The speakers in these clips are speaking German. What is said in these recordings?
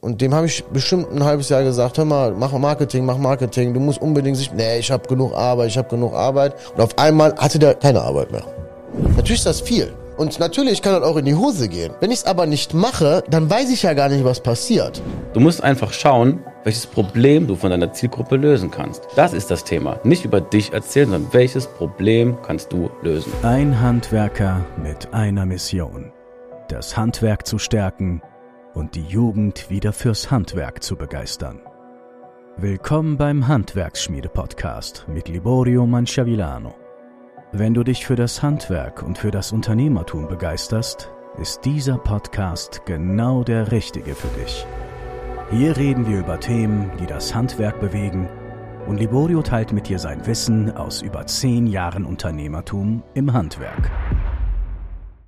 Und dem habe ich bestimmt ein halbes Jahr gesagt, hör mal, mach Marketing, mach Marketing, du musst unbedingt sich, nee, ich habe genug Arbeit, ich habe genug Arbeit. Und auf einmal hatte der keine Arbeit mehr. Natürlich ist das viel. Und natürlich kann das auch in die Hose gehen. Wenn ich es aber nicht mache, dann weiß ich ja gar nicht, was passiert. Du musst einfach schauen, welches Problem du von deiner Zielgruppe lösen kannst. Das ist das Thema. Nicht über dich erzählen, sondern welches Problem kannst du lösen. Ein Handwerker mit einer Mission. Das Handwerk zu stärken und die Jugend wieder fürs Handwerk zu begeistern. Willkommen beim Handwerksschmiede-Podcast mit Liborio Manciavillano. Wenn du dich für das Handwerk und für das Unternehmertum begeisterst, ist dieser Podcast genau der richtige für dich. Hier reden wir über Themen, die das Handwerk bewegen und Liborio teilt mit dir sein Wissen aus über zehn Jahren Unternehmertum im Handwerk.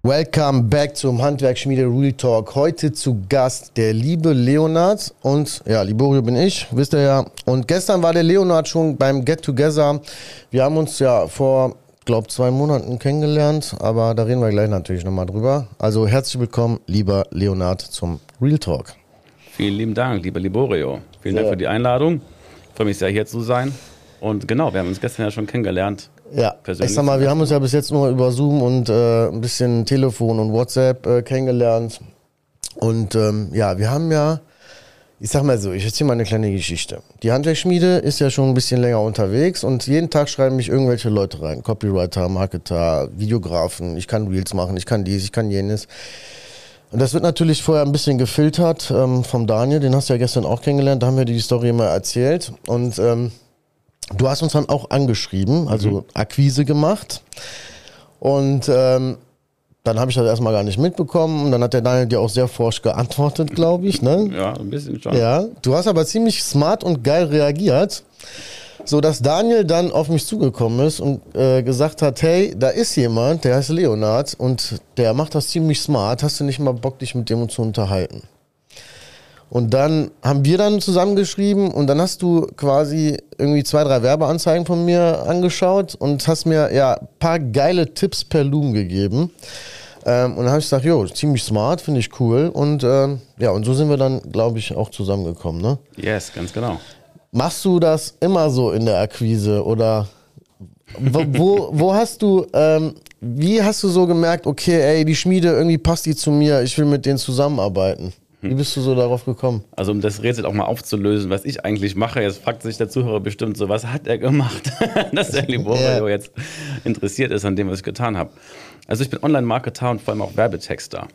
Welcome back zum Handwerksschmiede Real Talk. Heute zu Gast der liebe Leonard und ja, Liborio bin ich, wisst ihr ja. Und gestern war der Leonard schon beim Get Together. Wir haben uns ja vor, glaube zwei Monaten kennengelernt, aber da reden wir gleich natürlich nochmal drüber. Also herzlich willkommen, lieber Leonard, zum Real Talk. Vielen lieben Dank, lieber Liborio. Vielen Dank für die Einladung. Ich freue mich sehr, hier zu sein. Und genau, wir haben uns gestern ja schon kennengelernt. Ja, ich sag mal, wir haben uns ja bis jetzt nur über Zoom und äh, ein bisschen Telefon und WhatsApp äh, kennengelernt. Und ähm, ja, wir haben ja, ich sag mal so, ich erzähle mal eine kleine Geschichte. Die Handwerksschmiede ist ja schon ein bisschen länger unterwegs und jeden Tag schreiben mich irgendwelche Leute rein. Copywriter, Marketer, Videografen, ich kann Reels machen, ich kann dies, ich kann jenes. Und das wird natürlich vorher ein bisschen gefiltert ähm, vom Daniel, den hast du ja gestern auch kennengelernt, da haben wir dir die Story mal erzählt. Und ähm, Du hast uns dann auch angeschrieben, also mhm. Akquise gemacht. Und ähm, dann habe ich das erstmal gar nicht mitbekommen. Und dann hat der Daniel dir auch sehr forsch geantwortet, glaube ich. Ne? Ja, ein bisschen schon. Ja, du hast aber ziemlich smart und geil reagiert. So dass Daniel dann auf mich zugekommen ist und äh, gesagt hat, hey, da ist jemand, der heißt Leonard und der macht das ziemlich smart. Hast du nicht mal Bock, dich mit dem zu unterhalten? Und dann haben wir dann zusammengeschrieben und dann hast du quasi irgendwie zwei, drei Werbeanzeigen von mir angeschaut und hast mir ja ein paar geile Tipps per Loom gegeben. Ähm, und dann habe ich gesagt, jo, ziemlich smart, finde ich cool. Und ähm, ja, und so sind wir dann, glaube ich, auch zusammengekommen, ne? Yes, ganz genau. Machst du das immer so in der Akquise oder wo, wo, wo hast du, ähm, wie hast du so gemerkt, okay, ey, die Schmiede, irgendwie passt die zu mir, ich will mit denen zusammenarbeiten? Wie bist du so darauf gekommen? Also um das Rätsel auch mal aufzulösen, was ich eigentlich mache, jetzt fragt sich der Zuhörer bestimmt so, was hat er gemacht, dass der Liborio jetzt interessiert ist an dem, was ich getan habe. Also ich bin Online-Marketer und vor allem auch Werbetexter.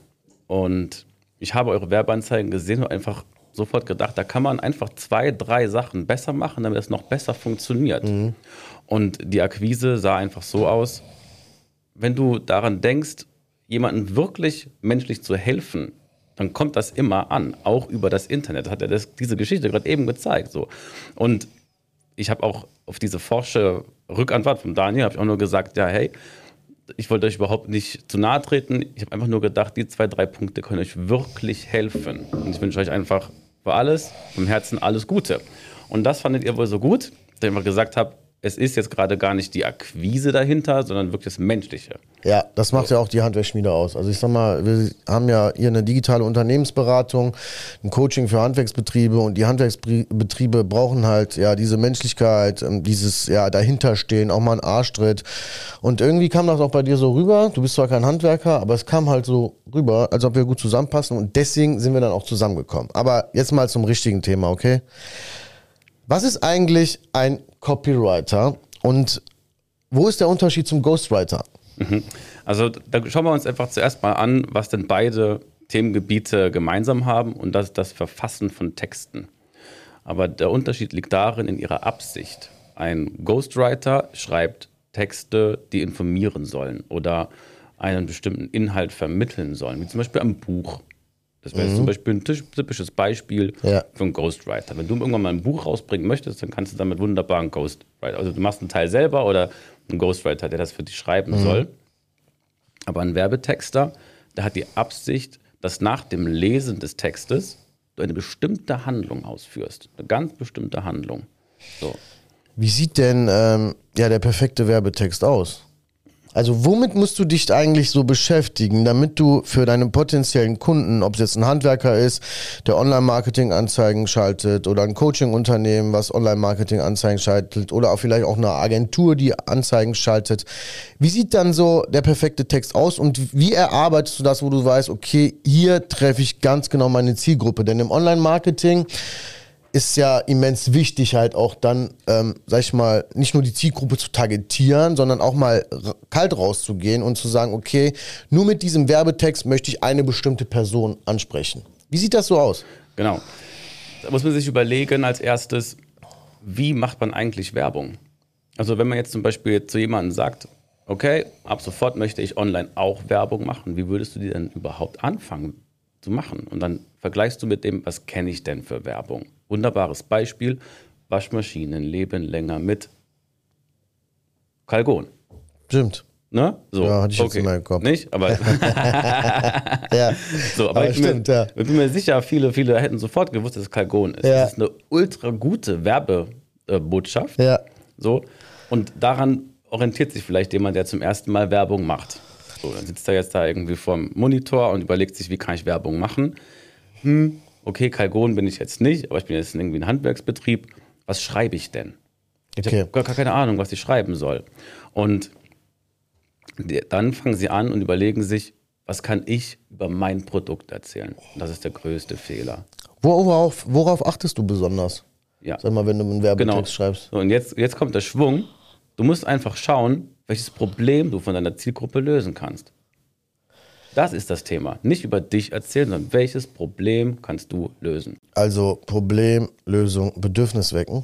Und ich habe eure Werbeanzeigen gesehen und einfach sofort gedacht, da kann man einfach zwei, drei Sachen besser machen, damit es noch besser funktioniert. Mhm. Und die Akquise sah einfach so aus, wenn du daran denkst, jemandem wirklich menschlich zu helfen, dann kommt das immer an, auch über das Internet. Hat er das, diese Geschichte gerade eben gezeigt. So. Und ich habe auch auf diese forsche Rückantwort von Daniel, habe ich auch nur gesagt, ja, hey, ich wollte euch überhaupt nicht zu nahe treten. Ich habe einfach nur gedacht, die zwei, drei Punkte können euch wirklich helfen. Und ich wünsche euch einfach für alles, vom Herzen alles Gute. Und das fandet ihr wohl so gut, dass ich einfach gesagt habe, es ist jetzt gerade gar nicht die Akquise dahinter, sondern wirklich das Menschliche. Ja, das macht ja auch die Handwerksschmiede aus. Also ich sag mal, wir haben ja hier eine digitale Unternehmensberatung, ein Coaching für Handwerksbetriebe und die Handwerksbetriebe brauchen halt ja diese Menschlichkeit, ähm, dieses ja dahinterstehen, auch mal einen Arschtritt. Und irgendwie kam das auch bei dir so rüber. Du bist zwar kein Handwerker, aber es kam halt so rüber, als ob wir gut zusammenpassen und deswegen sind wir dann auch zusammengekommen. Aber jetzt mal zum richtigen Thema, okay? Was ist eigentlich ein Copywriter und wo ist der Unterschied zum Ghostwriter? Mhm. Also da schauen wir uns einfach zuerst mal an, was denn beide Themengebiete gemeinsam haben und das ist das Verfassen von Texten. Aber der Unterschied liegt darin in ihrer Absicht. Ein Ghostwriter schreibt Texte, die informieren sollen oder einen bestimmten Inhalt vermitteln sollen, wie zum Beispiel ein Buch. Das wäre mhm. zum Beispiel ein typisches Beispiel ja. für einen Ghostwriter. Wenn du irgendwann mal ein Buch rausbringen möchtest, dann kannst du damit wunderbar einen Ghostwriter. Also du machst einen Teil selber oder einen Ghostwriter, der das für dich schreiben mhm. soll. Aber ein Werbetexter, der hat die Absicht, dass nach dem Lesen des Textes du eine bestimmte Handlung ausführst. Eine ganz bestimmte Handlung. So. Wie sieht denn ähm, ja, der perfekte Werbetext aus? Also womit musst du dich eigentlich so beschäftigen, damit du für deine potenziellen Kunden, ob es jetzt ein Handwerker ist, der Online-Marketing-Anzeigen schaltet oder ein Coaching-Unternehmen, was Online-Marketing-Anzeigen schaltet oder auch vielleicht auch eine Agentur, die Anzeigen schaltet. Wie sieht dann so der perfekte Text aus und wie erarbeitest du das, wo du weißt, okay, hier treffe ich ganz genau meine Zielgruppe? Denn im Online-Marketing ist ja immens wichtig, halt auch dann, ähm, sag ich mal, nicht nur die Zielgruppe zu targetieren, sondern auch mal kalt rauszugehen und zu sagen, okay, nur mit diesem Werbetext möchte ich eine bestimmte Person ansprechen. Wie sieht das so aus? Genau. Da muss man sich überlegen als erstes, wie macht man eigentlich Werbung? Also wenn man jetzt zum Beispiel zu jemandem sagt, okay, ab sofort möchte ich online auch Werbung machen, wie würdest du die denn überhaupt anfangen zu machen? Und dann vergleichst du mit dem, was kenne ich denn für Werbung? Wunderbares Beispiel. Waschmaschinen leben länger mit Kalgon. Stimmt. Ne? So, ja, hatte ich okay. jetzt in meinem Kopf. Nicht? Aber, ja. so, aber, aber ich, stimmt, bin, ja. ich bin mir sicher, viele, viele hätten sofort gewusst, dass es Kalgon ist. Ja. Das ist eine ultra gute Werbebotschaft. Ja. So. Und daran orientiert sich vielleicht jemand, der zum ersten Mal Werbung macht. So, dann sitzt er jetzt da irgendwie vorm Monitor und überlegt sich, wie kann ich Werbung machen. Hm, okay, Kalgon bin ich jetzt nicht, aber ich bin jetzt irgendwie ein Handwerksbetrieb. Was schreibe ich denn? Ich okay. habe gar, gar keine Ahnung, was ich schreiben soll. Und dann fangen sie an und überlegen sich, was kann ich über mein Produkt erzählen? Und das ist der größte Fehler. Worauf, worauf achtest du besonders? Ja. Sag mal, wenn du einen Werbetext genau. schreibst. So, und jetzt, jetzt kommt der Schwung. Du musst einfach schauen, welches Problem du von deiner Zielgruppe lösen kannst. Das ist das Thema. Nicht über dich erzählen, sondern welches Problem kannst du lösen? Also Problem, Lösung, Bedürfnis wecken.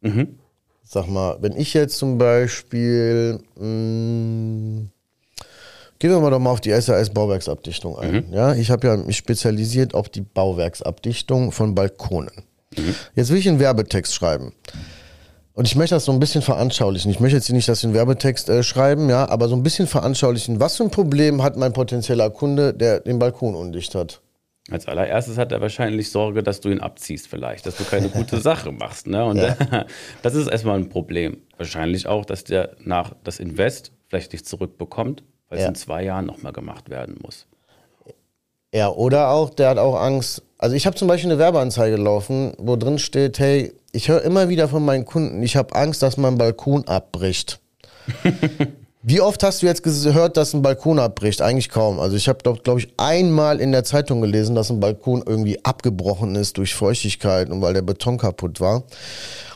Mhm. Sag mal, wenn ich jetzt zum Beispiel, mh, mm, gehen wir mal doch mal auf die SAS Bauwerksabdichtung ein. Mhm. Ja, ich habe ja mich spezialisiert auf die Bauwerksabdichtung von Balkonen. Mhm. Jetzt will ich einen Werbetext schreiben. Und ich möchte das so ein bisschen veranschaulichen. Ich möchte jetzt nicht, dass wir einen Werbetext äh, schreiben, ja, aber so ein bisschen veranschaulichen. Was für ein Problem hat mein potenzieller Kunde, der den Balkon undicht hat? Als allererstes hat er wahrscheinlich Sorge, dass du ihn abziehst, vielleicht, dass du keine gute Sache machst. Ne? Und ja. das ist erstmal ein Problem. Wahrscheinlich auch, dass der nach das Invest vielleicht nicht zurückbekommt, weil ja. es in zwei Jahren nochmal gemacht werden muss. Ja, oder auch, der hat auch Angst. Also ich habe zum Beispiel eine Werbeanzeige laufen, wo drin steht, hey, ich höre immer wieder von meinen Kunden, ich habe Angst, dass mein Balkon abbricht. Wie oft hast du jetzt gehört, dass ein Balkon abbricht? Eigentlich kaum. Also ich habe, glaube glaub ich, einmal in der Zeitung gelesen, dass ein Balkon irgendwie abgebrochen ist durch Feuchtigkeit und weil der Beton kaputt war.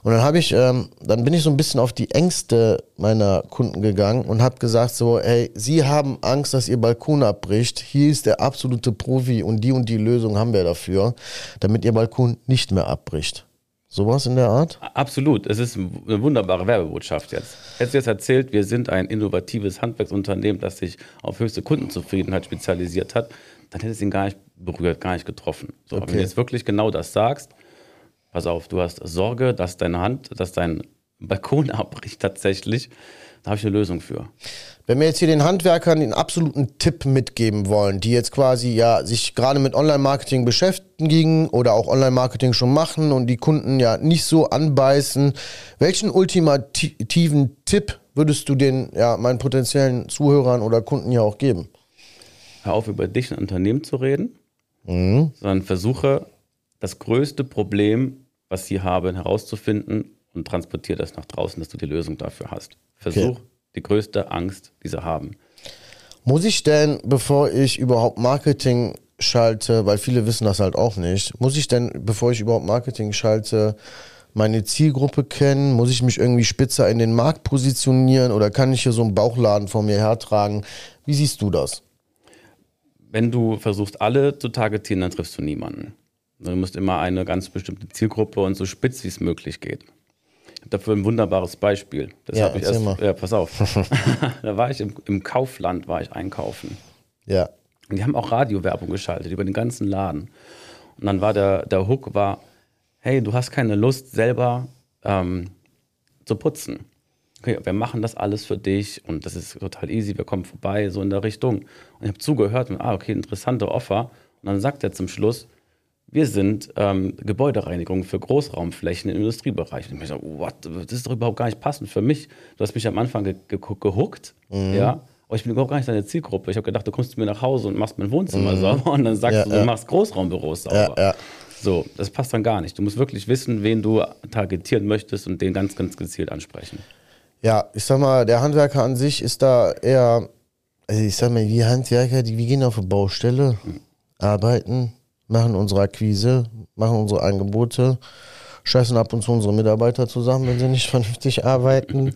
Und dann habe ich, ähm, dann bin ich so ein bisschen auf die Ängste meiner Kunden gegangen und habe gesagt so, hey, Sie haben Angst, dass Ihr Balkon abbricht. Hier ist der absolute Profi und die und die Lösung haben wir dafür, damit Ihr Balkon nicht mehr abbricht. Sowas in der Art? Absolut. Es ist eine wunderbare Werbebotschaft jetzt. Hättest du jetzt erzählt, wir sind ein innovatives Handwerksunternehmen, das sich auf höchste Kundenzufriedenheit spezialisiert hat, dann hätte es ihn gar nicht berührt, gar nicht getroffen. So, okay. Wenn du jetzt wirklich genau das sagst, pass auf, du hast Sorge, dass deine Hand, dass dein Balkon abbricht tatsächlich, da habe ich eine Lösung für. Wenn wir jetzt hier den Handwerkern den absoluten Tipp mitgeben wollen, die jetzt quasi ja sich gerade mit Online-Marketing beschäftigen oder auch Online-Marketing schon machen und die Kunden ja nicht so anbeißen, welchen ultimativen Tipp würdest du den ja meinen potenziellen Zuhörern oder Kunden ja auch geben? Hör auf, über dich ein Unternehmen zu reden, mhm. sondern versuche das größte Problem, was sie haben, herauszufinden und transportiere das nach draußen, dass du die Lösung dafür hast. Versuch okay. die größte Angst, die sie haben. Muss ich denn, bevor ich überhaupt Marketing schalte, weil viele wissen das halt auch nicht, muss ich denn, bevor ich überhaupt Marketing schalte, meine Zielgruppe kennen? Muss ich mich irgendwie spitzer in den Markt positionieren oder kann ich hier so einen Bauchladen vor mir hertragen? Wie siehst du das? Wenn du versuchst, alle zu targetieren, dann triffst du niemanden. Du musst immer eine ganz bestimmte Zielgruppe und so spitz wie es möglich geht dafür ein wunderbares Beispiel. Das ja, habe ich erst. Mal. Ja, pass auf. da war ich im, im, Kaufland, war ich einkaufen. Ja. Und die haben auch Radiowerbung geschaltet über den ganzen Laden. Und dann war der, der Hook war, hey, du hast keine Lust selber ähm, zu putzen. Okay, wir machen das alles für dich und das ist total easy, wir kommen vorbei, so in der Richtung. Und ich habe zugehört und, ah, okay, interessante Offer. Und dann sagt er zum Schluss, wir sind ähm, Gebäudereinigung für Großraumflächen im Industriebereich. Und ich so, what, das ist doch überhaupt gar nicht passend für mich. Du hast mich am Anfang ge ge gehuckt, mhm. ja, aber ich bin überhaupt gar nicht deine Zielgruppe. Ich habe gedacht, du kommst zu mir nach Hause und machst mein Wohnzimmer mhm. sauber und dann sagst ja, du, du ja. machst Großraumbüros sauber. Ja, so, das passt dann gar nicht. Du musst wirklich wissen, wen du targetieren möchtest und den ganz, ganz gezielt ansprechen. Ja, ich sag mal, der Handwerker an sich ist da eher, also ich sag mal, wir Handwerker, die, wir gehen auf eine Baustelle, mhm. arbeiten, machen unsere Akquise, machen unsere Angebote, scheißen ab und zu unsere Mitarbeiter zusammen, wenn sie nicht vernünftig arbeiten.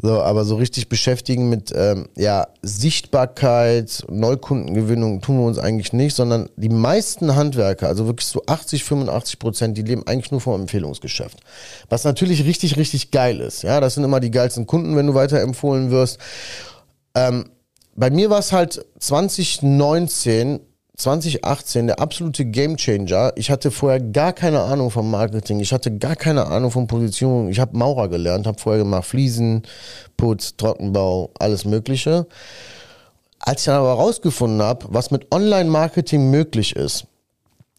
So, aber so richtig beschäftigen mit ähm, ja, Sichtbarkeit, Neukundengewinnung tun wir uns eigentlich nicht, sondern die meisten Handwerker, also wirklich so 80, 85 Prozent, die leben eigentlich nur vom Empfehlungsgeschäft. Was natürlich richtig, richtig geil ist. Ja, das sind immer die geilsten Kunden, wenn du weiterempfohlen wirst. Ähm, bei mir war es halt 2019 2018 der absolute Gamechanger. Ich hatte vorher gar keine Ahnung vom Marketing. Ich hatte gar keine Ahnung von Positionierung. Ich habe Maurer gelernt, habe vorher gemacht Fliesen, Putz, Trockenbau, alles Mögliche. Als ich dann aber herausgefunden habe, was mit Online-Marketing möglich ist,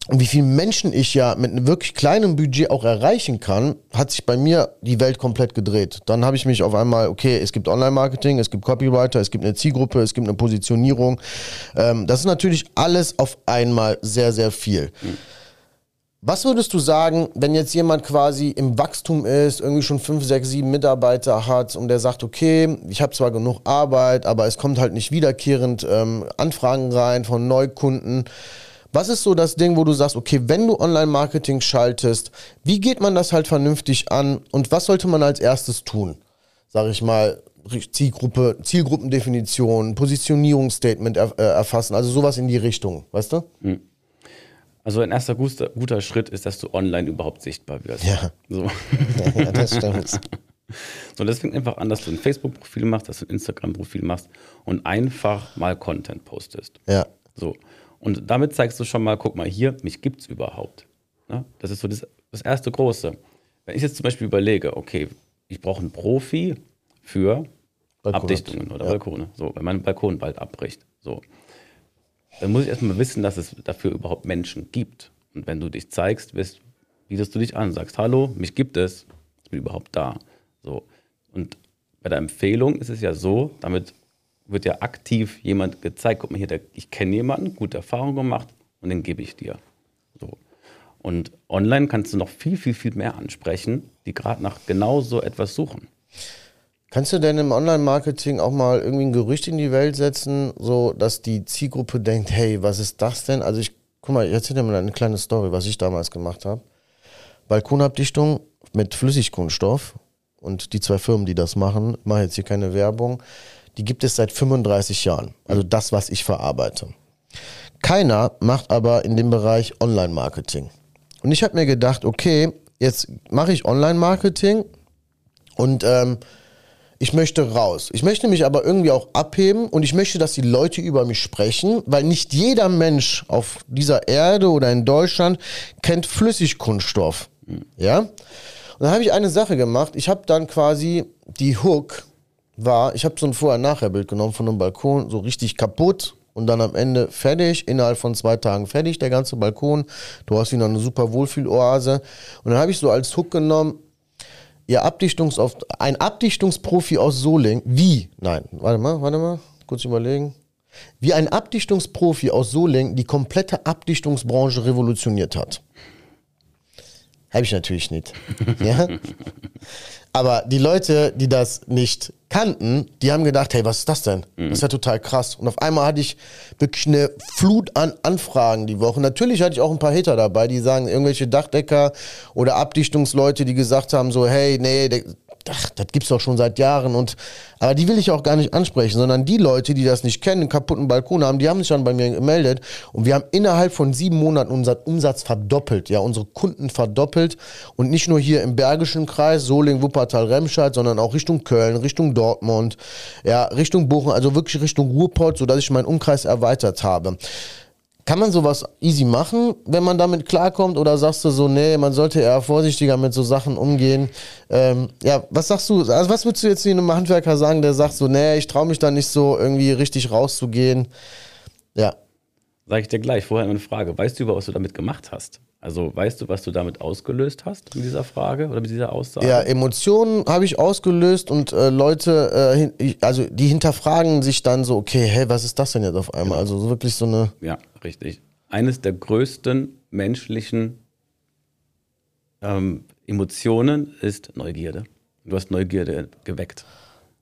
und wie viele Menschen ich ja mit einem wirklich kleinen Budget auch erreichen kann, hat sich bei mir die Welt komplett gedreht. Dann habe ich mich auf einmal, okay, es gibt Online-Marketing, es gibt Copywriter, es gibt eine Zielgruppe, es gibt eine Positionierung. Ähm, das ist natürlich alles auf einmal sehr, sehr viel. Was würdest du sagen, wenn jetzt jemand quasi im Wachstum ist, irgendwie schon fünf, sechs, sieben Mitarbeiter hat und der sagt, okay, ich habe zwar genug Arbeit, aber es kommt halt nicht wiederkehrend ähm, Anfragen rein von Neukunden. Was ist so das Ding, wo du sagst, okay, wenn du Online-Marketing schaltest, wie geht man das halt vernünftig an und was sollte man als erstes tun? Sag ich mal, Zielgruppe, Zielgruppendefinition, Positionierungsstatement er, äh, erfassen, also sowas in die Richtung, weißt du? Hm. Also ein erster guter, guter, Schritt ist, dass du online überhaupt sichtbar wirst. Ja. So. ja, das stimmt. So, das fängt einfach an, dass du ein Facebook-Profil machst, dass du ein Instagram-Profil machst und einfach mal Content postest. Ja. So. Und damit zeigst du schon mal, guck mal hier, mich gibt es überhaupt. Ja? Das ist so das, das erste Große. Wenn ich jetzt zum Beispiel überlege, okay, ich brauche einen Profi für Balkon Abdichtungen oder ja. Balkone, so, wenn mein Balkon bald abbricht, so, dann muss ich erstmal wissen, dass es dafür überhaupt Menschen gibt. Und wenn du dich zeigst, wirst, bietest du dich an, sagst, hallo, mich gibt es, ich bin überhaupt da. So. Und bei der Empfehlung ist es ja so, damit wird ja aktiv jemand gezeigt, guck mal hier, ich kenne jemanden, gute Erfahrung gemacht und den gebe ich dir. So. Und online kannst du noch viel, viel, viel mehr ansprechen, die gerade nach genau so etwas suchen. Kannst du denn im Online-Marketing auch mal irgendwie ein Gerücht in die Welt setzen, so dass die Zielgruppe denkt, hey, was ist das denn? Also ich, guck mal, ich erzähle dir mal eine kleine Story, was ich damals gemacht habe. Balkonabdichtung mit Flüssigkunststoff und die zwei Firmen, die das machen, ich mache jetzt hier keine Werbung, die gibt es seit 35 Jahren. Also das, was ich verarbeite. Keiner macht aber in dem Bereich Online-Marketing. Und ich habe mir gedacht, okay, jetzt mache ich Online-Marketing und ähm, ich möchte raus. Ich möchte mich aber irgendwie auch abheben und ich möchte, dass die Leute über mich sprechen, weil nicht jeder Mensch auf dieser Erde oder in Deutschland kennt Flüssigkunststoff. Ja? Und dann habe ich eine Sache gemacht. Ich habe dann quasi die Hook war, ich habe so ein Vorher-Nachher-Bild genommen von einem Balkon, so richtig kaputt und dann am Ende fertig, innerhalb von zwei Tagen fertig, der ganze Balkon. Du hast wieder eine super Wohlfühloase. Und dann habe ich so als Hook genommen, ihr Abdichtungs ein Abdichtungsprofi aus Soling, wie, nein, warte mal, warte mal, kurz überlegen, wie ein Abdichtungsprofi aus Soling die komplette Abdichtungsbranche revolutioniert hat. Habe ich natürlich nicht. ja? Aber die Leute, die das nicht kannten, die haben gedacht, hey, was ist das denn? Das ist ja total krass. Und auf einmal hatte ich wirklich eine Flut an Anfragen die Woche. Natürlich hatte ich auch ein paar Hater dabei, die sagen, irgendwelche Dachdecker oder Abdichtungsleute, die gesagt haben so, hey, nee, ach, das gibt's doch schon seit Jahren und aber die will ich auch gar nicht ansprechen, sondern die Leute, die das nicht kennen, einen kaputten Balkon haben, die haben sich dann bei mir gemeldet und wir haben innerhalb von sieben Monaten unseren Umsatz verdoppelt, ja, unsere Kunden verdoppelt und nicht nur hier im Bergischen Kreis, Soling, Wuppertal, Remscheid, sondern auch Richtung Köln, Richtung Dortmund, ja, Richtung Bochum, also wirklich Richtung Ruhrpott, sodass ich meinen Umkreis erweitert habe. Kann man sowas easy machen, wenn man damit klarkommt? Oder sagst du so, nee, man sollte eher vorsichtiger mit so Sachen umgehen? Ähm, ja, was sagst du? Also, was würdest du jetzt einem Handwerker sagen, der sagt so, nee, ich traue mich da nicht so irgendwie richtig rauszugehen? Ja. Sag ich dir gleich. Vorher eine Frage. Weißt du über was du damit gemacht hast? Also weißt du, was du damit ausgelöst hast mit dieser Frage oder mit dieser Aussage? Ja, Emotionen habe ich ausgelöst und äh, Leute, äh, also die hinterfragen sich dann so, okay, hey, was ist das denn jetzt auf einmal? Genau. Also wirklich so eine. Ja, richtig. Eines der größten menschlichen ähm, Emotionen ist Neugierde. Du hast Neugierde geweckt.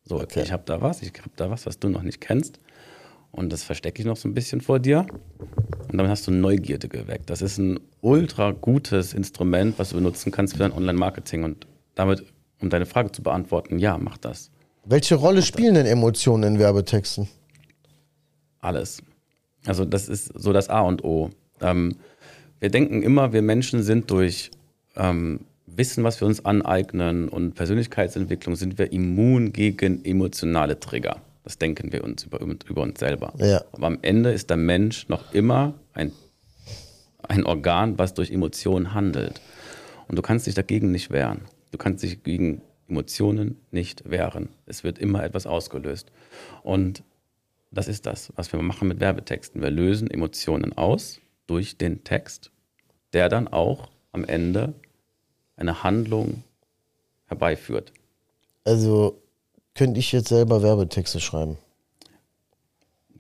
So, okay. ich habe da was, ich habe da was, was du noch nicht kennst. Und das verstecke ich noch so ein bisschen vor dir. Und dann hast du Neugierde geweckt. Das ist ein ultra gutes Instrument, was du benutzen kannst für dein Online-Marketing. Und damit, um deine Frage zu beantworten, ja, mach das. Welche Rolle spielen denn Emotionen in Werbetexten? Alles. Also das ist so das A und O. Ähm, wir denken immer, wir Menschen sind durch ähm, Wissen, was wir uns aneignen und Persönlichkeitsentwicklung, sind wir immun gegen emotionale Trigger. Das denken wir uns über, über uns selber. Ja. Aber am Ende ist der Mensch noch immer ein, ein Organ, was durch Emotionen handelt. Und du kannst dich dagegen nicht wehren. Du kannst dich gegen Emotionen nicht wehren. Es wird immer etwas ausgelöst. Und das ist das, was wir machen mit Werbetexten. Wir lösen Emotionen aus durch den Text, der dann auch am Ende eine Handlung herbeiführt. Also könnte ich jetzt selber Werbetexte schreiben?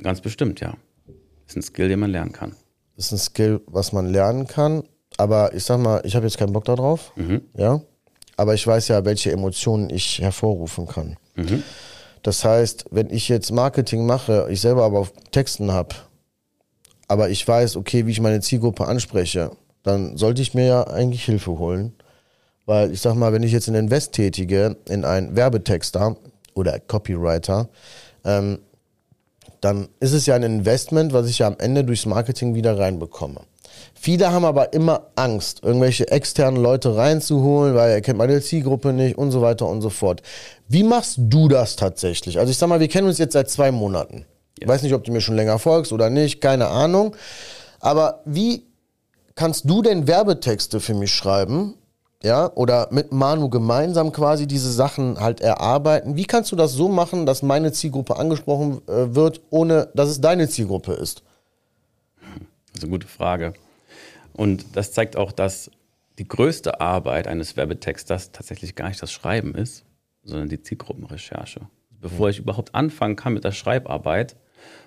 Ganz bestimmt, ja. Das ist ein Skill, den man lernen kann. Das ist ein Skill, was man lernen kann. Aber ich sag mal, ich habe jetzt keinen Bock darauf. Mhm. Ja. Aber ich weiß ja, welche Emotionen ich hervorrufen kann. Mhm. Das heißt, wenn ich jetzt Marketing mache, ich selber aber auf Texten habe, aber ich weiß, okay, wie ich meine Zielgruppe anspreche, dann sollte ich mir ja eigentlich Hilfe holen. Weil ich sag mal, wenn ich jetzt einen Invest tätige in einen Werbetexter, oder Copywriter, ähm, dann ist es ja ein Investment, was ich ja am Ende durchs Marketing wieder reinbekomme. Viele haben aber immer Angst, irgendwelche externen Leute reinzuholen, weil er kennt meine Zielgruppe nicht und so weiter und so fort. Wie machst du das tatsächlich? Also ich sag mal, wir kennen uns jetzt seit zwei Monaten. Ich ja. weiß nicht, ob du mir schon länger folgst oder nicht, keine Ahnung. Aber wie kannst du denn Werbetexte für mich schreiben, ja, oder mit Manu gemeinsam quasi diese Sachen halt erarbeiten. Wie kannst du das so machen, dass meine Zielgruppe angesprochen äh, wird, ohne dass es deine Zielgruppe ist? Das ist eine gute Frage. Und das zeigt auch, dass die größte Arbeit eines Werbetexters tatsächlich gar nicht das Schreiben ist, sondern die Zielgruppenrecherche. Bevor ich überhaupt anfangen kann mit der Schreibarbeit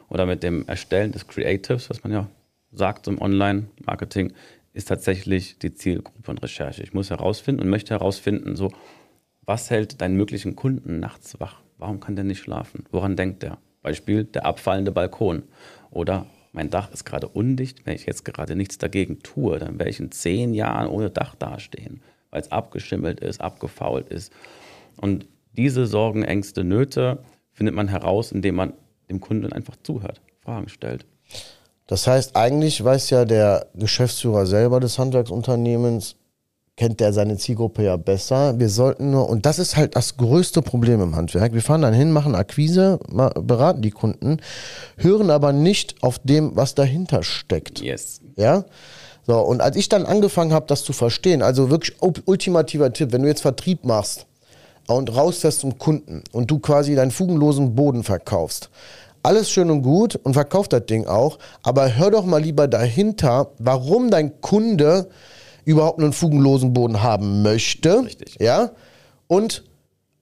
oder mit dem Erstellen des Creatives, was man ja sagt im Online-Marketing, ist tatsächlich die Zielgruppe und Recherche. Ich muss herausfinden und möchte herausfinden, so, was hält deinen möglichen Kunden nachts wach? Warum kann der nicht schlafen? Woran denkt der? Beispiel der abfallende Balkon. Oder mein Dach ist gerade undicht. Wenn ich jetzt gerade nichts dagegen tue, dann werde ich in zehn Jahren ohne Dach dastehen, weil es abgeschimmelt ist, abgefault ist. Und diese Sorgen, Ängste, Nöte findet man heraus, indem man dem Kunden einfach zuhört, Fragen stellt. Das heißt, eigentlich weiß ja der Geschäftsführer selber des Handwerksunternehmens, kennt der seine Zielgruppe ja besser. Wir sollten nur, und das ist halt das größte Problem im Handwerk. Wir fahren dann hin, machen Akquise, beraten die Kunden, hören aber nicht auf dem, was dahinter steckt. Yes. Ja? So, und als ich dann angefangen habe, das zu verstehen, also wirklich ultimativer Tipp, wenn du jetzt Vertrieb machst und rausfährst zum Kunden und du quasi deinen fugenlosen Boden verkaufst, alles schön und gut und verkauf das Ding auch, aber hör doch mal lieber dahinter, warum dein Kunde überhaupt einen fugenlosen Boden haben möchte. Richtig. Ja? Und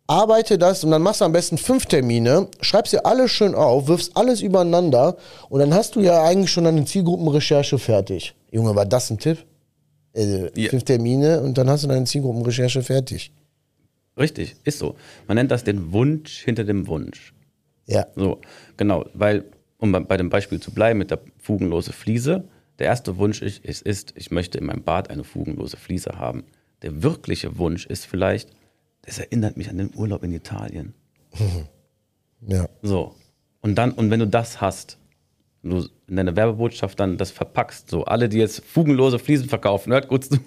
arbeite das und dann machst du am besten fünf Termine, schreibst dir alles schön auf, wirfst alles übereinander und dann hast du ja eigentlich schon eine Zielgruppenrecherche fertig. Junge, war das ein Tipp? Äh, ja. Fünf Termine und dann hast du deine Zielgruppenrecherche fertig. Richtig, ist so. Man nennt das den Wunsch hinter dem Wunsch. Ja. So, genau, weil, um bei dem Beispiel zu bleiben mit der fugenlose Fliese, der erste Wunsch ist, ist, ich möchte in meinem Bad eine fugenlose Fliese haben. Der wirkliche Wunsch ist vielleicht, das erinnert mich an den Urlaub in Italien. Ja. So. Und dann, und wenn du das hast, du in deiner Werbebotschaft dann das verpackst, so alle, die jetzt fugenlose Fliesen verkaufen, hört gut zu.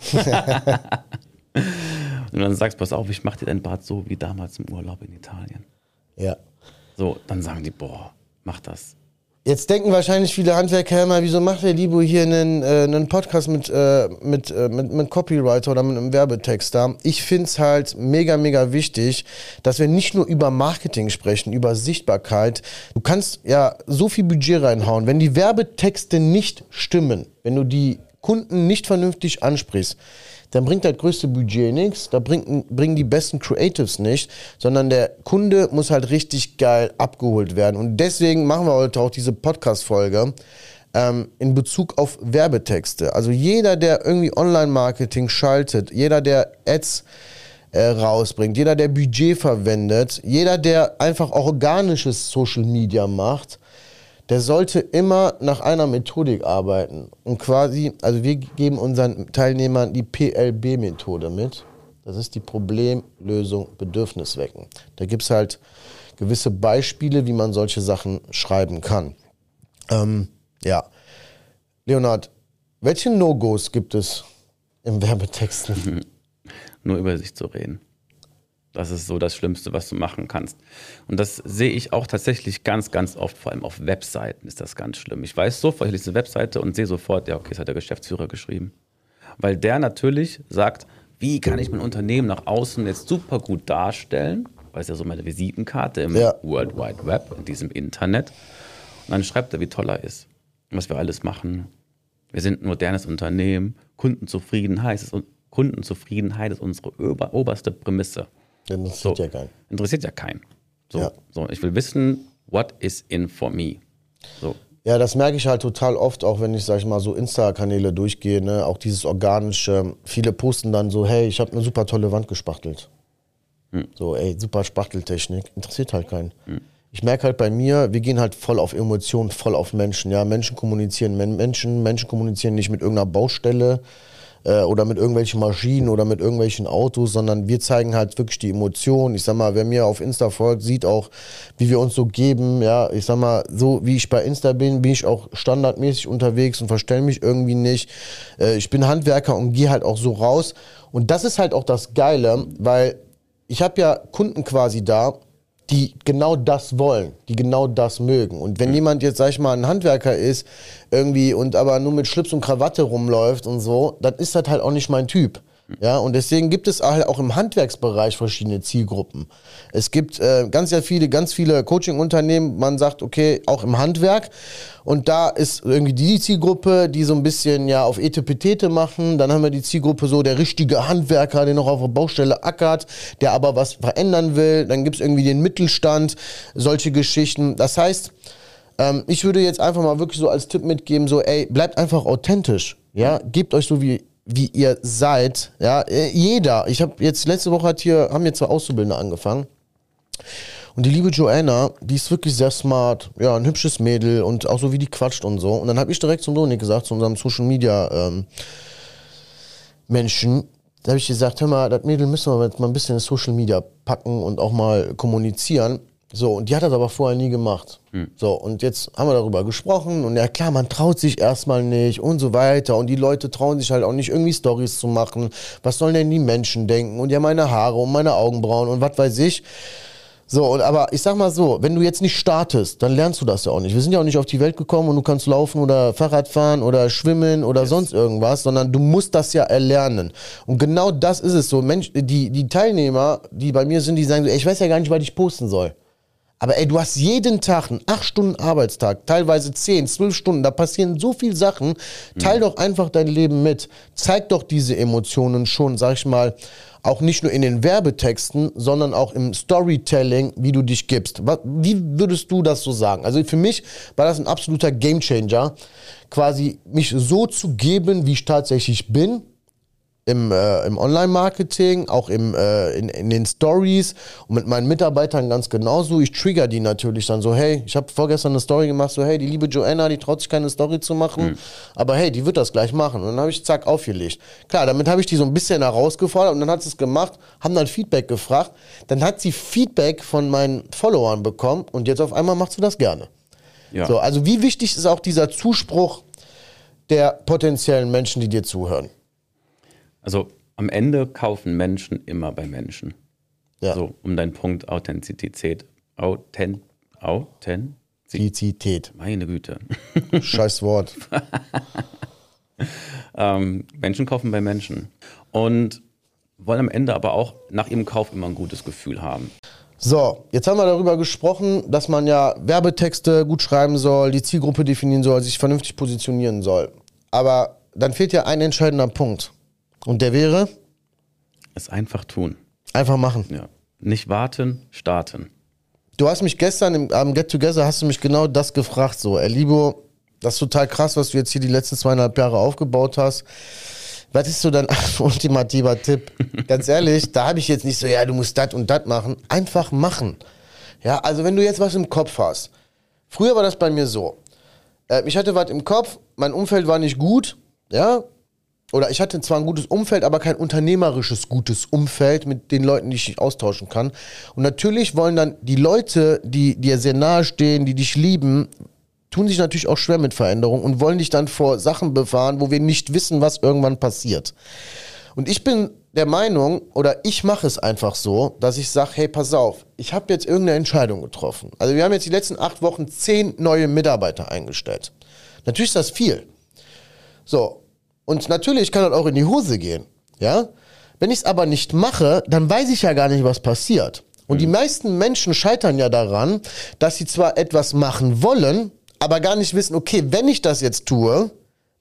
und dann sagst, pass auf, ich mach dir dein Bad so wie damals im Urlaub in Italien. Ja. So, dann sagen die, boah, mach das. Jetzt denken wahrscheinlich viele Handwerker immer, wieso macht der Libo hier einen, äh, einen Podcast mit, äh, mit, äh, mit, mit Copywriter oder mit einem Werbetexter? Ich finde es halt mega, mega wichtig, dass wir nicht nur über Marketing sprechen, über Sichtbarkeit. Du kannst ja so viel Budget reinhauen. Wenn die Werbetexte nicht stimmen, wenn du die Kunden nicht vernünftig ansprichst, dann bringt das größte Budget nichts, da bringt, bringen die besten Creatives nicht, sondern der Kunde muss halt richtig geil abgeholt werden. Und deswegen machen wir heute auch diese Podcast-Folge ähm, in Bezug auf Werbetexte. Also jeder, der irgendwie Online-Marketing schaltet, jeder, der Ads äh, rausbringt, jeder, der Budget verwendet, jeder, der einfach organisches Social Media macht, der sollte immer nach einer Methodik arbeiten. Und quasi, also wir geben unseren Teilnehmern die PLB-Methode mit. Das ist die Problemlösung Bedürfnis wecken. Da gibt es halt gewisse Beispiele, wie man solche Sachen schreiben kann. Ähm, ja. Leonard, welche No-Gos gibt es im Werbetexten? Nur über sich zu reden. Das ist so das Schlimmste, was du machen kannst. Und das sehe ich auch tatsächlich ganz, ganz oft, vor allem auf Webseiten ist das ganz schlimm. Ich weiß sofort, ich lese eine Webseite und sehe sofort, ja, okay, das hat der Geschäftsführer geschrieben. Weil der natürlich sagt, wie kann ich mein Unternehmen nach außen jetzt super gut darstellen, weil es ja so meine Visitenkarte im ja. World Wide Web, in diesem Internet. Und dann schreibt er, wie toll er ist, was wir alles machen. Wir sind ein modernes Unternehmen, Kundenzufriedenheit ist, Kundenzufriedenheit ist unsere oberste Prämisse. Interessiert so, ja keinen. Interessiert ja keinen. So, ja. so, ich will wissen, what is in for me? So. Ja, das merke ich halt total oft, auch wenn ich, sag ich mal, so Insta-Kanäle durchgehe, ne? auch dieses organische. Viele posten dann so, hey, ich habe eine super tolle Wand gespachtelt. Hm. So, ey, super Spachteltechnik. Interessiert halt keinen. Hm. Ich merke halt bei mir, wir gehen halt voll auf Emotionen, voll auf Menschen. Ja, Menschen kommunizieren Menschen, Menschen kommunizieren nicht mit irgendeiner Baustelle, äh, oder mit irgendwelchen Maschinen oder mit irgendwelchen Autos, sondern wir zeigen halt wirklich die Emotionen. Ich sag mal, wer mir auf Insta folgt, sieht auch, wie wir uns so geben. Ja, ich sag mal, so wie ich bei Insta bin, bin ich auch standardmäßig unterwegs und verstelle mich irgendwie nicht. Äh, ich bin Handwerker und gehe halt auch so raus. Und das ist halt auch das Geile, weil ich habe ja Kunden quasi da, die genau das wollen, die genau das mögen. Und wenn mhm. jemand jetzt, sag ich mal, ein Handwerker ist, irgendwie und aber nur mit Schlips und Krawatte rumläuft und so, dann ist das halt auch nicht mein Typ. Ja, und deswegen gibt es halt auch im Handwerksbereich verschiedene Zielgruppen. Es gibt äh, ganz sehr viele, ganz viele Coaching-Unternehmen. Man sagt, okay, auch im Handwerk. Und da ist irgendwie die Zielgruppe, die so ein bisschen ja auf Etepetete machen. Dann haben wir die Zielgruppe so der richtige Handwerker, der noch auf der Baustelle ackert, der aber was verändern will. Dann gibt es irgendwie den Mittelstand, solche Geschichten. Das heißt, ähm, ich würde jetzt einfach mal wirklich so als Tipp mitgeben, so, ey, bleibt einfach authentisch. Ja, gebt euch so wie wie ihr seid. Ja, äh, jeder. Ich habe jetzt letzte Woche hat hier haben jetzt zwei Auszubildende angefangen. Und die liebe Joanna, die ist wirklich sehr smart, ja, ein hübsches Mädel und auch so wie die quatscht und so. Und dann habe ich direkt zum Dominik gesagt, zu unserem Social Media ähm, Menschen, da habe ich gesagt, hör mal, das Mädel müssen wir jetzt mal ein bisschen in Social Media packen und auch mal kommunizieren. So, und die hat das aber vorher nie gemacht. Hm. So, und jetzt haben wir darüber gesprochen und ja klar, man traut sich erstmal nicht und so weiter und die Leute trauen sich halt auch nicht irgendwie Stories zu machen. Was sollen denn die Menschen denken? Und ja, meine Haare und meine Augenbrauen und was weiß ich. So, und, aber ich sag mal so, wenn du jetzt nicht startest, dann lernst du das ja auch nicht. Wir sind ja auch nicht auf die Welt gekommen und du kannst laufen oder Fahrrad fahren oder schwimmen oder yes. sonst irgendwas, sondern du musst das ja erlernen. Und genau das ist es so. Mensch, die, die Teilnehmer, die bei mir sind, die sagen so, ey, ich weiß ja gar nicht, was ich posten soll. Aber ey, du hast jeden Tag einen 8 Stunden Arbeitstag, teilweise 10, 12 Stunden, da passieren so viele Sachen. Teil mhm. doch einfach dein Leben mit. Zeig doch diese Emotionen schon, sag ich mal, auch nicht nur in den Werbetexten, sondern auch im Storytelling, wie du dich gibst. Wie würdest du das so sagen? Also für mich war das ein absoluter Gamechanger, quasi mich so zu geben, wie ich tatsächlich bin im, äh, im Online-Marketing, auch im, äh, in, in den Stories und mit meinen Mitarbeitern ganz genauso. Ich trigger die natürlich dann so, hey, ich habe vorgestern eine Story gemacht, so, hey, die liebe Joanna, die traut sich keine Story zu machen, mhm. aber hey, die wird das gleich machen. Und dann habe ich zack aufgelegt. Klar, damit habe ich die so ein bisschen herausgefordert und dann hat sie es gemacht, haben dann Feedback gefragt. Dann hat sie Feedback von meinen Followern bekommen und jetzt auf einmal macht sie das gerne. Ja. So, also wie wichtig ist auch dieser Zuspruch der potenziellen Menschen, die dir zuhören? Also am Ende kaufen Menschen immer bei Menschen. Ja. So, um deinen Punkt Authentizität, Authent, Authentizität. Meine Güte. Scheiß Wort. ähm, Menschen kaufen bei Menschen. Und wollen am Ende aber auch nach ihrem Kauf immer ein gutes Gefühl haben. So, jetzt haben wir darüber gesprochen, dass man ja Werbetexte gut schreiben soll, die Zielgruppe definieren soll, sich vernünftig positionieren soll. Aber dann fehlt ja ein entscheidender Punkt. Und der wäre? Es einfach tun. Einfach machen. Ja. Nicht warten, starten. Du hast mich gestern im, am Get Together hast du mich genau das gefragt, so, ey, Libo, das ist total krass, was du jetzt hier die letzten zweieinhalb Jahre aufgebaut hast. Was ist so dein ultimativer Tipp? Ganz ehrlich, da habe ich jetzt nicht so, ja, du musst das und das machen. Einfach machen. Ja, also wenn du jetzt was im Kopf hast. Früher war das bei mir so. Äh, ich hatte was im Kopf, mein Umfeld war nicht gut, ja. Oder ich hatte zwar ein gutes Umfeld, aber kein unternehmerisches gutes Umfeld mit den Leuten, die ich austauschen kann. Und natürlich wollen dann die Leute, die dir sehr nahe stehen, die dich lieben, tun sich natürlich auch schwer mit Veränderung und wollen dich dann vor Sachen bewahren, wo wir nicht wissen, was irgendwann passiert. Und ich bin der Meinung, oder ich mache es einfach so, dass ich sage, hey, pass auf, ich habe jetzt irgendeine Entscheidung getroffen. Also wir haben jetzt die letzten acht Wochen zehn neue Mitarbeiter eingestellt. Natürlich ist das viel. So, und natürlich kann das auch in die Hose gehen. Ja? Wenn ich es aber nicht mache, dann weiß ich ja gar nicht, was passiert. Und die meisten Menschen scheitern ja daran, dass sie zwar etwas machen wollen, aber gar nicht wissen, okay, wenn ich das jetzt tue,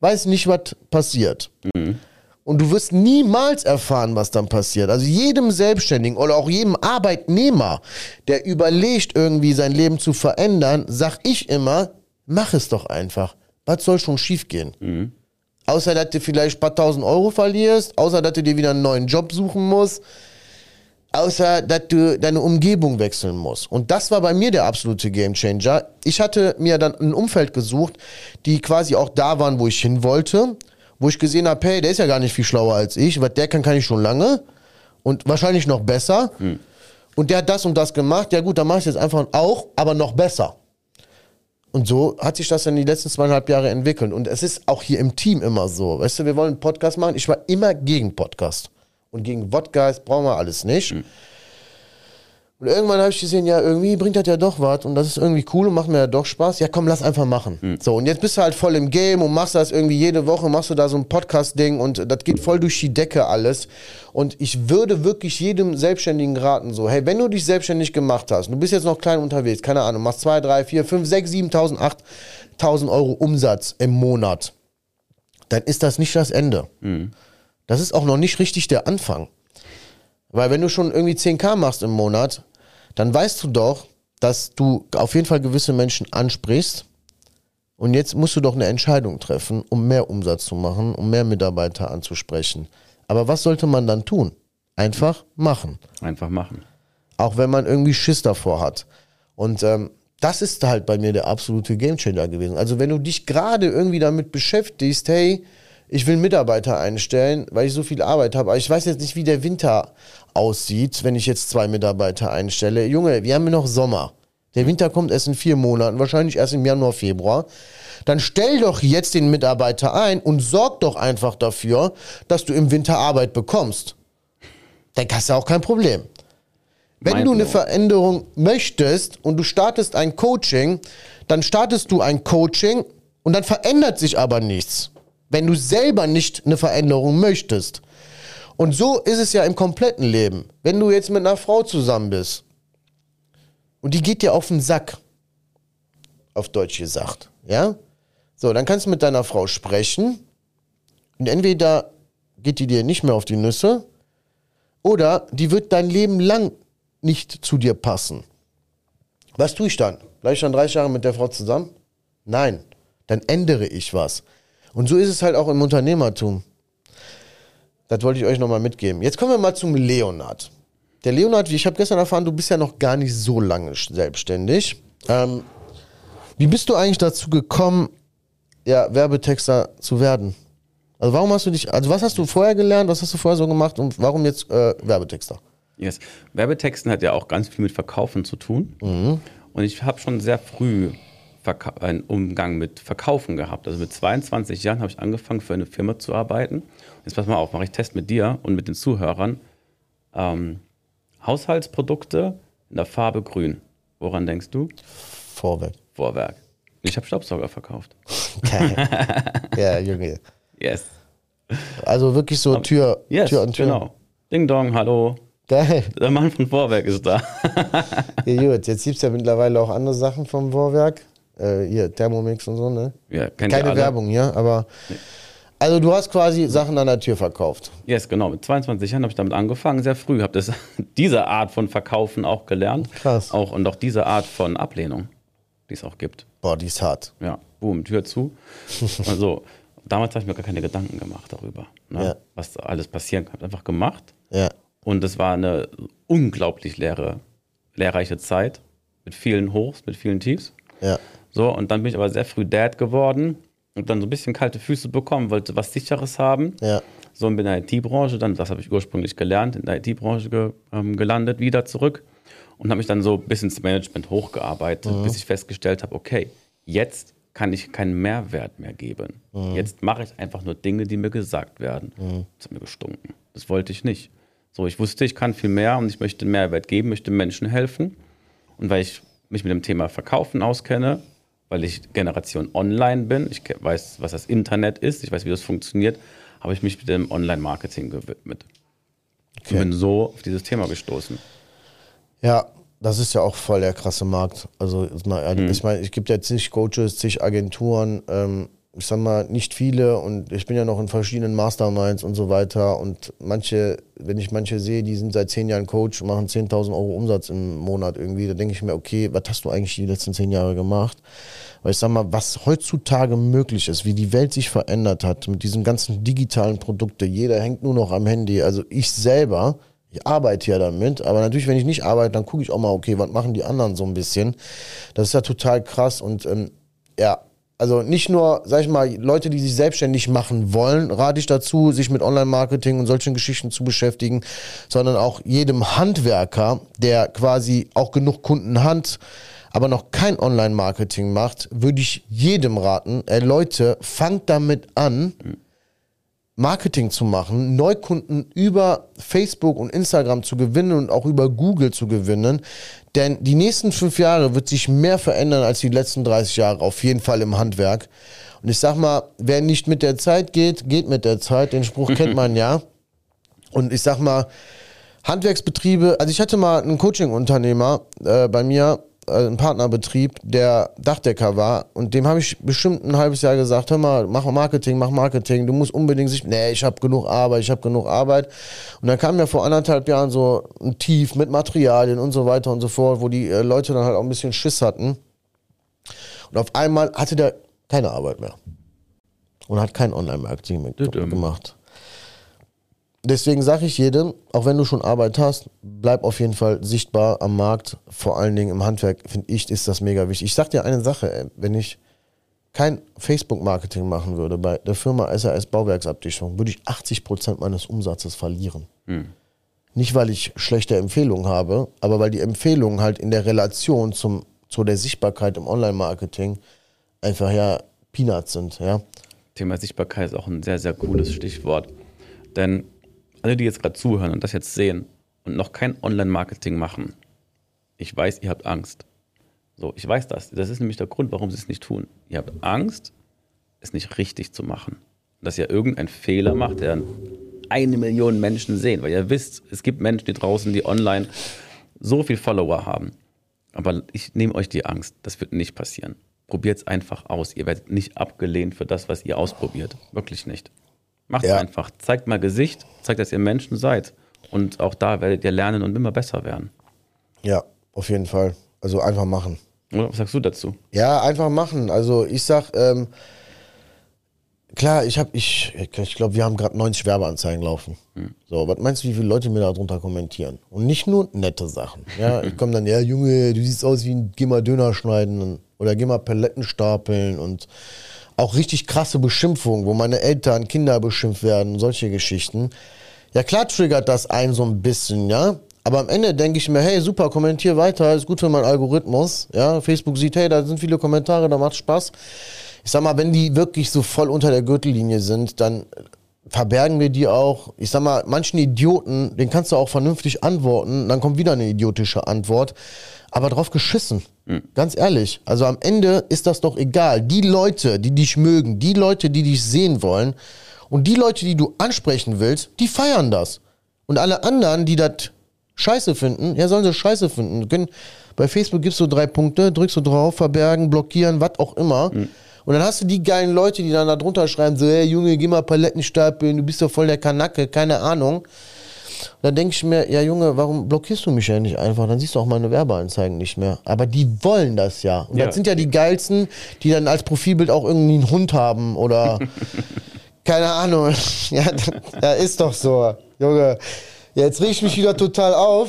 weiß nicht, was passiert. Mhm. Und du wirst niemals erfahren, was dann passiert. Also jedem Selbstständigen oder auch jedem Arbeitnehmer, der überlegt, irgendwie sein Leben zu verändern, sag ich immer, mach es doch einfach. Was soll schon schiefgehen? Mhm. Außer, dass du vielleicht ein paar tausend Euro verlierst, außer, dass du dir wieder einen neuen Job suchen musst außer dass du deine Umgebung wechseln musst. Und das war bei mir der absolute Gamechanger. Ich hatte mir dann ein Umfeld gesucht, die quasi auch da waren, wo ich hin wollte, wo ich gesehen habe, hey, der ist ja gar nicht viel schlauer als ich, was der kann, kann ich schon lange und wahrscheinlich noch besser. Hm. Und der hat das und das gemacht. Ja gut, dann mache ich es jetzt einfach auch, aber noch besser. Und so hat sich das dann die letzten zweieinhalb Jahre entwickelt. Und es ist auch hier im Team immer so. Weißt du, wir wollen einen Podcast machen. Ich war immer gegen Podcast. Und gegen Wodka brauchen wir alles nicht. Mhm. Und irgendwann habe ich gesehen, ja, irgendwie bringt das ja doch was und das ist irgendwie cool und macht mir ja doch Spaß. Ja, komm, lass einfach machen. Mhm. So, und jetzt bist du halt voll im Game und machst das irgendwie jede Woche, machst du da so ein Podcast-Ding und das geht voll durch die Decke alles. Und ich würde wirklich jedem Selbstständigen raten, so, hey, wenn du dich selbstständig gemacht hast, du bist jetzt noch klein unterwegs, keine Ahnung, machst 2, 3, 4, 5, 6, 7.000, 8.000 Euro Umsatz im Monat, dann ist das nicht das Ende. Mhm. Das ist auch noch nicht richtig der Anfang. Weil wenn du schon irgendwie 10k machst im Monat, dann weißt du doch, dass du auf jeden Fall gewisse Menschen ansprichst. Und jetzt musst du doch eine Entscheidung treffen, um mehr Umsatz zu machen, um mehr Mitarbeiter anzusprechen. Aber was sollte man dann tun? Einfach machen. Einfach machen. Auch wenn man irgendwie Schiss davor hat. Und ähm, das ist halt bei mir der absolute Gamechanger gewesen. Also wenn du dich gerade irgendwie damit beschäftigst, hey, ich will Mitarbeiter einstellen, weil ich so viel Arbeit habe. Aber ich weiß jetzt nicht, wie der Winter aussieht, wenn ich jetzt zwei Mitarbeiter einstelle. Junge, wir haben noch Sommer. Der Winter kommt erst in vier Monaten, wahrscheinlich erst im Januar, Februar. Dann stell doch jetzt den Mitarbeiter ein und sorg doch einfach dafür, dass du im Winter Arbeit bekommst. Dann hast du auch kein Problem. Wenn mein du eine Veränderung möchtest und du startest ein Coaching, dann startest du ein Coaching und dann verändert sich aber nichts wenn du selber nicht eine Veränderung möchtest. Und so ist es ja im kompletten Leben. Wenn du jetzt mit einer Frau zusammen bist und die geht dir auf den Sack, auf Deutsch gesagt, ja? So, dann kannst du mit deiner Frau sprechen und entweder geht die dir nicht mehr auf die Nüsse oder die wird dein Leben lang nicht zu dir passen. Was tue ich dann? Bleib ich dann 30 Jahre mit der Frau zusammen? Nein, dann ändere ich was. Und so ist es halt auch im Unternehmertum. Das wollte ich euch nochmal mitgeben. Jetzt kommen wir mal zum Leonard. Der Leonard, wie ich habe gestern erfahren, du bist ja noch gar nicht so lange selbstständig. Ähm, wie bist du eigentlich dazu gekommen, ja, Werbetexter zu werden? Also warum hast du dich, also was hast du vorher gelernt, was hast du vorher so gemacht und warum jetzt äh, Werbetexter? Yes. Werbetexten hat ja auch ganz viel mit Verkaufen zu tun. Mhm. Und ich habe schon sehr früh einen Umgang mit Verkaufen gehabt. Also mit 22 Jahren habe ich angefangen, für eine Firma zu arbeiten. Jetzt pass mal auf, mache ich Test mit dir und mit den Zuhörern. Ähm, Haushaltsprodukte in der Farbe grün. Woran denkst du? Vorwerk. Vorwerk. Ich habe Staubsauger verkauft. ja, Junge. Yes. Also wirklich so Tür, yes, Tür an Tür. Genau. Ding Dong, hallo. Geil. Der Mann von Vorwerk ist da. ja, gut, jetzt gibt es ja mittlerweile auch andere Sachen vom Vorwerk. Äh, hier, Thermomix und so, ne? Ja, Keine Werbung, ja, aber. Also du hast quasi Sachen an der Tür verkauft. Yes, genau. Mit 22 Jahren habe ich damit angefangen, sehr früh. Habe diese Art von Verkaufen auch gelernt. Krass. Auch, und auch diese Art von Ablehnung, die es auch gibt. Boah, die ist hart. Ja, boom, Tür zu. also, damals habe ich mir gar keine Gedanken gemacht darüber, ne? Ja. was alles passieren kann. Habe einfach gemacht. Ja. Und es war eine unglaublich leere, lehrreiche Zeit mit vielen Hochs, mit vielen Tiefs. Ja. So, und dann bin ich aber sehr früh Dad geworden und dann so ein bisschen kalte Füße bekommen, wollte was Sicheres haben. Ja. So, und bin in der IT-Branche, dann, das habe ich ursprünglich gelernt, in der IT-Branche ge, ähm, gelandet, wieder zurück und habe mich dann so bis ins Management hochgearbeitet, bis ich festgestellt habe, okay, jetzt kann ich keinen Mehrwert mehr geben. Jetzt mache ich einfach nur Dinge, die mir gesagt werden. Das hat mir gestunken. Das wollte ich nicht. So, ich wusste, ich kann viel mehr und ich möchte Mehrwert geben, möchte Menschen helfen. Und weil ich mich mit dem Thema Verkaufen auskenne, weil ich Generation Online bin, ich weiß, was das Internet ist, ich weiß, wie das funktioniert, habe ich mich mit dem Online-Marketing gewidmet. Und bin so auf dieses Thema gestoßen. Ja, das ist ja auch voll der krasse Markt. Also ehrlich, ich meine, es gibt ja zig Coaches, zig Agenturen, ähm, ich sag mal, nicht viele und ich bin ja noch in verschiedenen Masterminds und so weiter und manche, wenn ich manche sehe, die sind seit zehn Jahren Coach und machen 10.000 Euro Umsatz im Monat irgendwie, da denke ich mir, okay, was hast du eigentlich die letzten zehn Jahre gemacht? Weil ich sag mal, was heutzutage möglich ist, wie die Welt sich verändert hat mit diesen ganzen digitalen Produkten, jeder hängt nur noch am Handy, also ich selber, ich arbeite ja damit, aber natürlich, wenn ich nicht arbeite, dann gucke ich auch mal, okay, was machen die anderen so ein bisschen. Das ist ja total krass und ähm, ja, also nicht nur, sag ich mal, Leute, die sich selbstständig machen wollen, rate ich dazu, sich mit Online-Marketing und solchen Geschichten zu beschäftigen, sondern auch jedem Handwerker, der quasi auch genug Kunden hat, aber noch kein Online-Marketing macht, würde ich jedem raten, ey Leute, fangt damit an, Marketing zu machen, Neukunden über Facebook und Instagram zu gewinnen und auch über Google zu gewinnen. Denn die nächsten fünf Jahre wird sich mehr verändern als die letzten 30 Jahre, auf jeden Fall im Handwerk. Und ich sag mal, wer nicht mit der Zeit geht, geht mit der Zeit. Den Spruch kennt man ja. Und ich sag mal, Handwerksbetriebe, also ich hatte mal einen Coaching-Unternehmer äh, bei mir, einen Partnerbetrieb, der Dachdecker war und dem habe ich bestimmt ein halbes Jahr gesagt, hör mal, mach Marketing, mach Marketing, du musst unbedingt sich, nee, ich habe genug Arbeit, ich habe genug Arbeit. Und dann kam ja vor anderthalb Jahren so ein Tief mit Materialien und so weiter und so fort, wo die äh, Leute dann halt auch ein bisschen Schiss hatten. Und auf einmal hatte der keine Arbeit mehr und hat kein Online-Marketing gemacht. Deswegen sage ich jedem, auch wenn du schon Arbeit hast, bleib auf jeden Fall sichtbar am Markt. Vor allen Dingen im Handwerk, finde ich, ist das mega wichtig. Ich sag dir eine Sache, ey, wenn ich kein Facebook-Marketing machen würde bei der Firma SAS Bauwerksabdichtung, würde ich 80% meines Umsatzes verlieren. Nicht, weil ich schlechte Empfehlungen habe, aber weil die Empfehlungen halt in der Relation zum, zu der Sichtbarkeit im Online-Marketing einfach ja Peanuts sind, ja. Thema Sichtbarkeit ist auch ein sehr, sehr cooles Stichwort. Denn alle, die jetzt gerade zuhören und das jetzt sehen und noch kein Online-Marketing machen, ich weiß, ihr habt Angst. So, ich weiß das. Das ist nämlich der Grund, warum sie es nicht tun. Ihr habt Angst, es nicht richtig zu machen. Dass ihr irgendeinen Fehler macht, der eine Million Menschen sehen. Weil ihr wisst, es gibt Menschen, die draußen, die online so viel Follower haben. Aber ich nehme euch die Angst. Das wird nicht passieren. Probiert es einfach aus. Ihr werdet nicht abgelehnt für das, was ihr ausprobiert. Wirklich nicht. Macht es Ja. einfach. Zeigt mal Gesicht. Zeigt, dass ihr Menschen seid. Und auch da werdet ihr lernen und immer besser werden. Ja, auf jeden Fall. Also einfach machen. Oder was sagst du dazu? Ja, einfach machen. Also ich sag, ähm, klar, ich habe, ich, ich glaube, wir haben gerade 90 Werbeanzeigen laufen. So, was meinst du, wie viele Leute mir da drunter kommentieren? Und nicht nur nette Sachen. Ja, ich komme dann, ja, Junge, du siehst aus wie ein, geh mal Döner schneiden oder geh mal Paletten stapeln und auch richtig krasse Beschimpfungen, wo meine Eltern, Kinder beschimpft werden, solche Geschichten. Ja, klar triggert das einen so ein bisschen, ja. Aber am Ende denke ich mir, hey, super, kommentier weiter, ist gut für meinen Algorithmus. Ja, Facebook sieht, hey, da sind viele Kommentare, da macht Spaß. Ich sag mal, wenn die wirklich so voll unter der Gürtellinie sind, dann verbergen wir die auch. Ich sag mal, manchen Idioten, den kannst du auch vernünftig antworten, dann kommt wieder eine idiotische Antwort. Aber drauf geschissen. Ganz ehrlich. Also am Ende ist das doch egal. Die Leute, die dich mögen, die Leute, die dich sehen wollen und die Leute, die du ansprechen willst, die feiern das. Und alle anderen, die das scheiße finden, ja, sollen sie scheiße finden. Können, bei Facebook gibst du drei Punkte, drückst du drauf, verbergen, blockieren, was auch immer. Und dann hast du die geilen Leute, die dann da drunter schreiben, so, hey Junge, geh mal Paletten stapeln, du bist doch voll der Kanacke, keine Ahnung. Und dann denke ich mir, ja Junge, warum blockierst du mich ja nicht einfach? Dann siehst du auch meine Werbeanzeigen nicht mehr. Aber die wollen das ja. Und Ja. das sind ja die geilsten, die dann als Profilbild auch irgendwie einen Hund haben oder keine Ahnung. Ja, ja, ist doch so. Junge, ja, jetzt reg ich mich wieder total auf.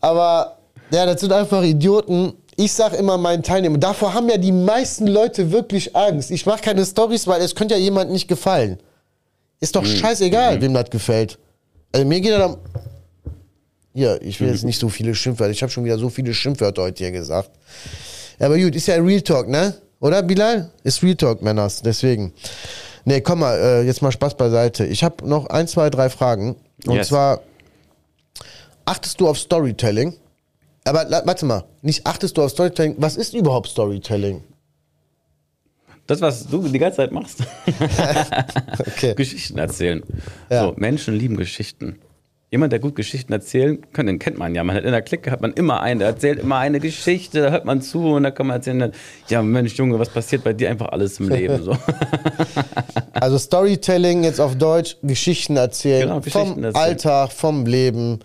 Aber ja, das sind einfach Idioten. Ich sag immer meinen Teilnehmern, davor haben ja die meisten Leute wirklich Angst. Ich mache keine Stories, weil es könnte ja jemand nicht gefallen. Ist doch scheißegal, wem das gefällt. Also mir geht das am. Ja, ich will jetzt nicht so viele Schimpfwörter. Ich habe schon wieder so viele Schimpfwörter heute hier gesagt. Ja, aber gut, ist ja Real Talk, ne? Oder, Bilal? Ist Real Talk, Männers. Deswegen. Nee, komm mal, äh, jetzt mal Spaß beiseite. Ich habe noch ein, zwei, drei Fragen. Und Yes. zwar, achtest du auf Storytelling? Aber warte mal, nicht achtest du auf Storytelling. Was ist überhaupt Storytelling? Das, was du die ganze Zeit machst. Okay. Geschichten erzählen. Ja. So, Menschen lieben Geschichten. Jemand, der gut Geschichten erzählen kann, den kennt man ja. Man hat in der Clique hat man immer einen, der erzählt immer eine Geschichte, da hört man zu und da kann man erzählen, ja Mensch Junge, was passiert bei dir einfach alles im Leben so. Also Storytelling jetzt auf Deutsch, Geschichten erzählen. Genau, Geschichten vom erzählen. Alltag, vom Leben.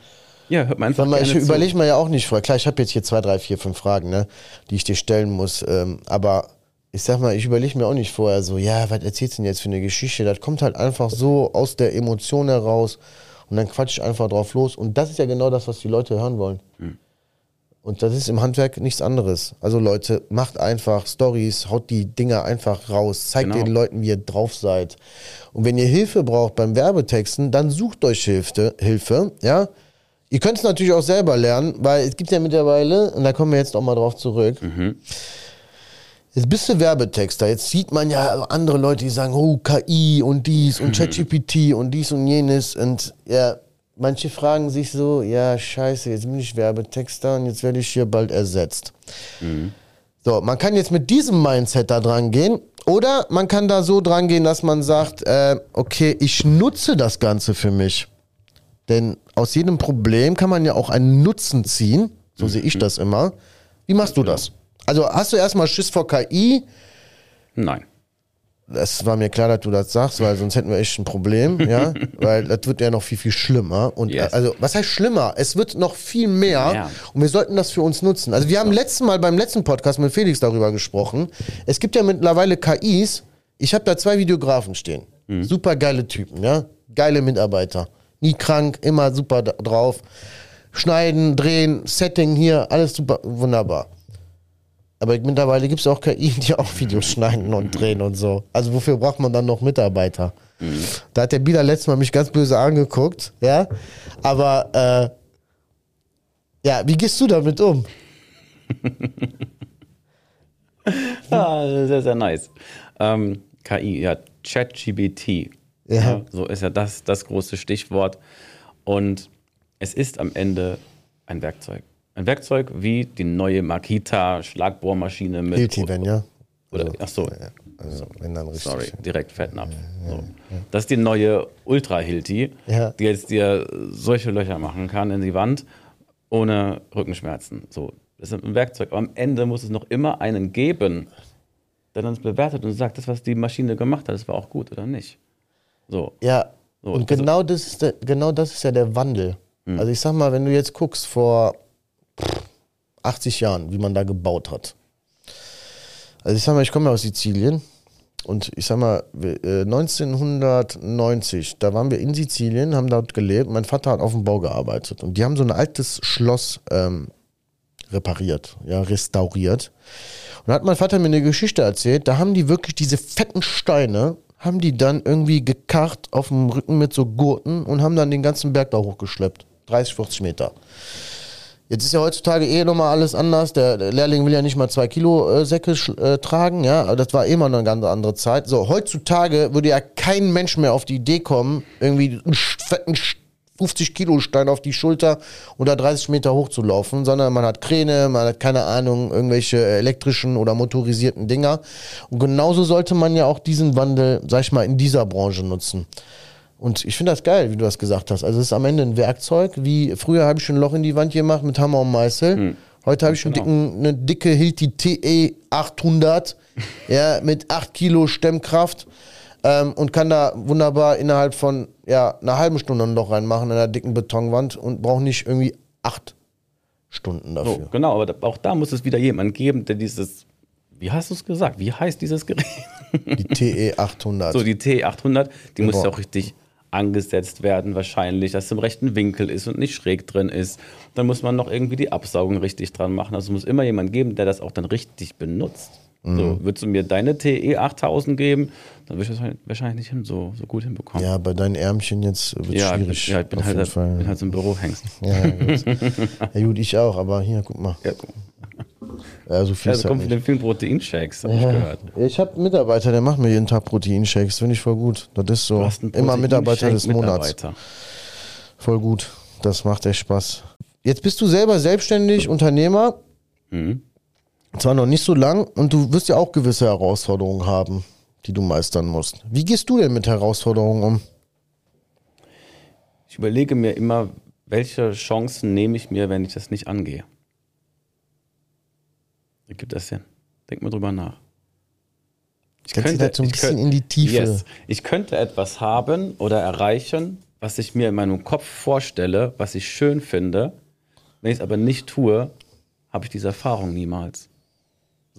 Ja, hört man einfach Sag mal, ich überlege mir ja auch nicht vorher. Klar, ich habe jetzt hier zwei, drei, vier, fünf Fragen, ne, die ich dir stellen muss. Ähm, aber ich sag mal, ich überlege mir auch nicht vorher so, ja, was erzählst du denn jetzt für eine Geschichte? Das kommt halt einfach so aus der Emotion heraus und dann quatsch ich einfach drauf los. Und das ist ja genau das, was die Leute hören wollen. Und das ist im Handwerk nichts anderes. Also Leute, macht einfach Stories, haut die Dinger einfach raus, zeigt Genau. den Leuten, wie ihr drauf seid. Und wenn ihr Hilfe braucht beim Werbetexten, dann sucht euch Hilfe, Hilfe, ja. Ihr könnt es natürlich auch selber lernen, weil es gibt ja mittlerweile, und da kommen wir jetzt auch mal drauf zurück, Jetzt bist du Werbetexter. Jetzt sieht man ja andere Leute, die sagen, oh, KI und dies und ChatGPT und dies und jenes. Und ja, manche fragen sich so, ja, scheiße, jetzt bin ich Werbetexter und jetzt werde ich hier bald ersetzt. So, man kann jetzt mit diesem Mindset da dran gehen. Oder man kann da so dran gehen, dass man sagt, äh, okay, ich nutze das Ganze für mich. Denn aus jedem Problem kann man ja auch einen Nutzen ziehen. So sehe ich das immer. Wie machst du das? Also hast du erstmal Schiss vor KI? Nein. Das war mir klar, dass du das sagst, weil sonst hätten wir echt ein Problem, ja, weil das wird ja noch viel viel schlimmer und Yes. also was heißt schlimmer? Es wird noch viel mehr Ja. und wir sollten das für uns nutzen. Also wir haben letzten Mal beim letzten Podcast mit Felix darüber gesprochen. Es gibt ja mittlerweile KIs. Ich habe da zwei Videografen stehen, super geile Typen, ja, geile Mitarbeiter, nie krank, immer super drauf, schneiden, drehen, Setting hier, alles super, wunderbar. Aber mittlerweile gibt es auch KI, die auch Videos schneiden und drehen und so. Also wofür braucht man dann noch Mitarbeiter? Da hat der Bieler letztes Mal mich ganz böse angeguckt, ja. Aber äh, ja, wie gehst du damit um? Ah, sehr, sehr nice. Ähm, KI, ja, ChatGPT. Ja. So ist ja das, das große Stichwort. Und es ist am Ende ein Werkzeug. Ein Werkzeug wie die neue Makita Schlagbohrmaschine mit. Hilti, wenn ja. Oder, ach so, Also, wenn dann richtig. sorry, direkt Fettnapf. So. Das ist die neue Ultra Hilti, Ja. die jetzt dir solche Löcher machen kann in die Wand ohne Rückenschmerzen. So, das ist ein Werkzeug. Aber am Ende muss es noch immer einen geben, der dann es bewertet und sagt, das, was die Maschine gemacht hat, das war auch gut oder nicht. So, Ja, So, und also- genau, das ist der, genau das ist ja der Wandel. Also ich sag mal, wenn du jetzt guckst vor 80 Jahren, wie man da gebaut hat. Also ich sag mal, ich komme ja aus Sizilien und ich sag mal, wir- äh, 1990, da waren wir in Sizilien, haben dort gelebt. Mein Vater hat auf dem Bau gearbeitet und die haben so ein altes Schloss ähm, repariert, ja, restauriert. Und da hat mein Vater mir eine Geschichte erzählt, da haben die wirklich diese fetten Steine, haben die dann irgendwie gekarrt auf dem Rücken mit so Gurten und haben dann den ganzen Berg da hochgeschleppt. 30, 40 Meter. Jetzt ist ja heutzutage eh nochmal alles anders. Der, Lehrling will ja nicht mal zwei Kilo äh, Säcke äh, tragen, ja. Aber das war immer eine ganz andere Zeit. So, heutzutage würde ja kein Mensch mehr auf die Idee kommen, irgendwie einen fetten 50 Kilo Stein auf die Schulter oder 30 Meter hoch zu laufen, sondern man hat Kräne, man hat keine Ahnung, irgendwelche elektrischen oder motorisierten Dinger. Und genauso sollte man ja auch diesen Wandel, sag ich mal, in dieser Branche nutzen. Und ich finde das geil, wie du das gesagt hast. Also es ist am Ende ein Werkzeug, wie früher habe ich schon ein Loch in die Wand gemacht mit Hammer und Meißel. Hm. Heute habe ich schon genau. dicken, eine dicke Hilti TE 800 ja, mit 8 Kilo Stemmkraft ähm, und kann da wunderbar innerhalb von ja, einer halben Stunde ein Loch reinmachen in einer dicken Betonwand und brauche nicht irgendwie acht Stunden dafür. So, genau, aber auch da muss es wieder jemand geben, der dieses, wie hast du es gesagt, wie heißt dieses Gerät? Die TE 800. So, die TE 800, die genau. muss ja auch richtig angesetzt werden wahrscheinlich, dass es im rechten Winkel ist und nicht schräg drin ist. Dann muss man noch irgendwie die Absaugung richtig dran machen. Also es muss immer jemand geben, der das auch dann richtig benutzt. Mhm. So, würdest du mir deine TE 8000 geben, dann würde ich das wahrscheinlich nicht so, so gut hinbekommen. Ja, bei deinen Ärmchen jetzt wird es ja, schwierig. Ja, ich bin, halt, bin halt so ein Bürohengst. Ja, gut. ja, gut, ich auch, aber hier, guck mal. Ja, guck. Ja, so viel. Also kommt von den vielen Proteinshakes, habe ja. ich gehört. Ich habe einen Mitarbeiter, der macht mir jeden Tag Proteinshakes, finde ich voll gut. Das ist so immer Mitarbeiter des Monats. Mitarbeiter. Voll gut. Das macht echt Spaß. Jetzt bist du selber selbstständig, Unternehmer. Mhm. Zwar noch nicht so lang und du wirst ja auch gewisse Herausforderungen haben, die du meistern musst. Wie gehst du denn mit Herausforderungen um? Ich überlege mir immer, welche Chancen nehme ich mir, wenn ich das nicht angehe. Wie gibt das denn? Denk mal drüber nach. Ich Kannst könnte, so ein bisschen könnte, in die Tiefe. Yes, ich könnte etwas haben oder erreichen, was ich mir in meinem Kopf vorstelle, was ich schön finde. Wenn ich es aber nicht tue, habe ich diese Erfahrung niemals.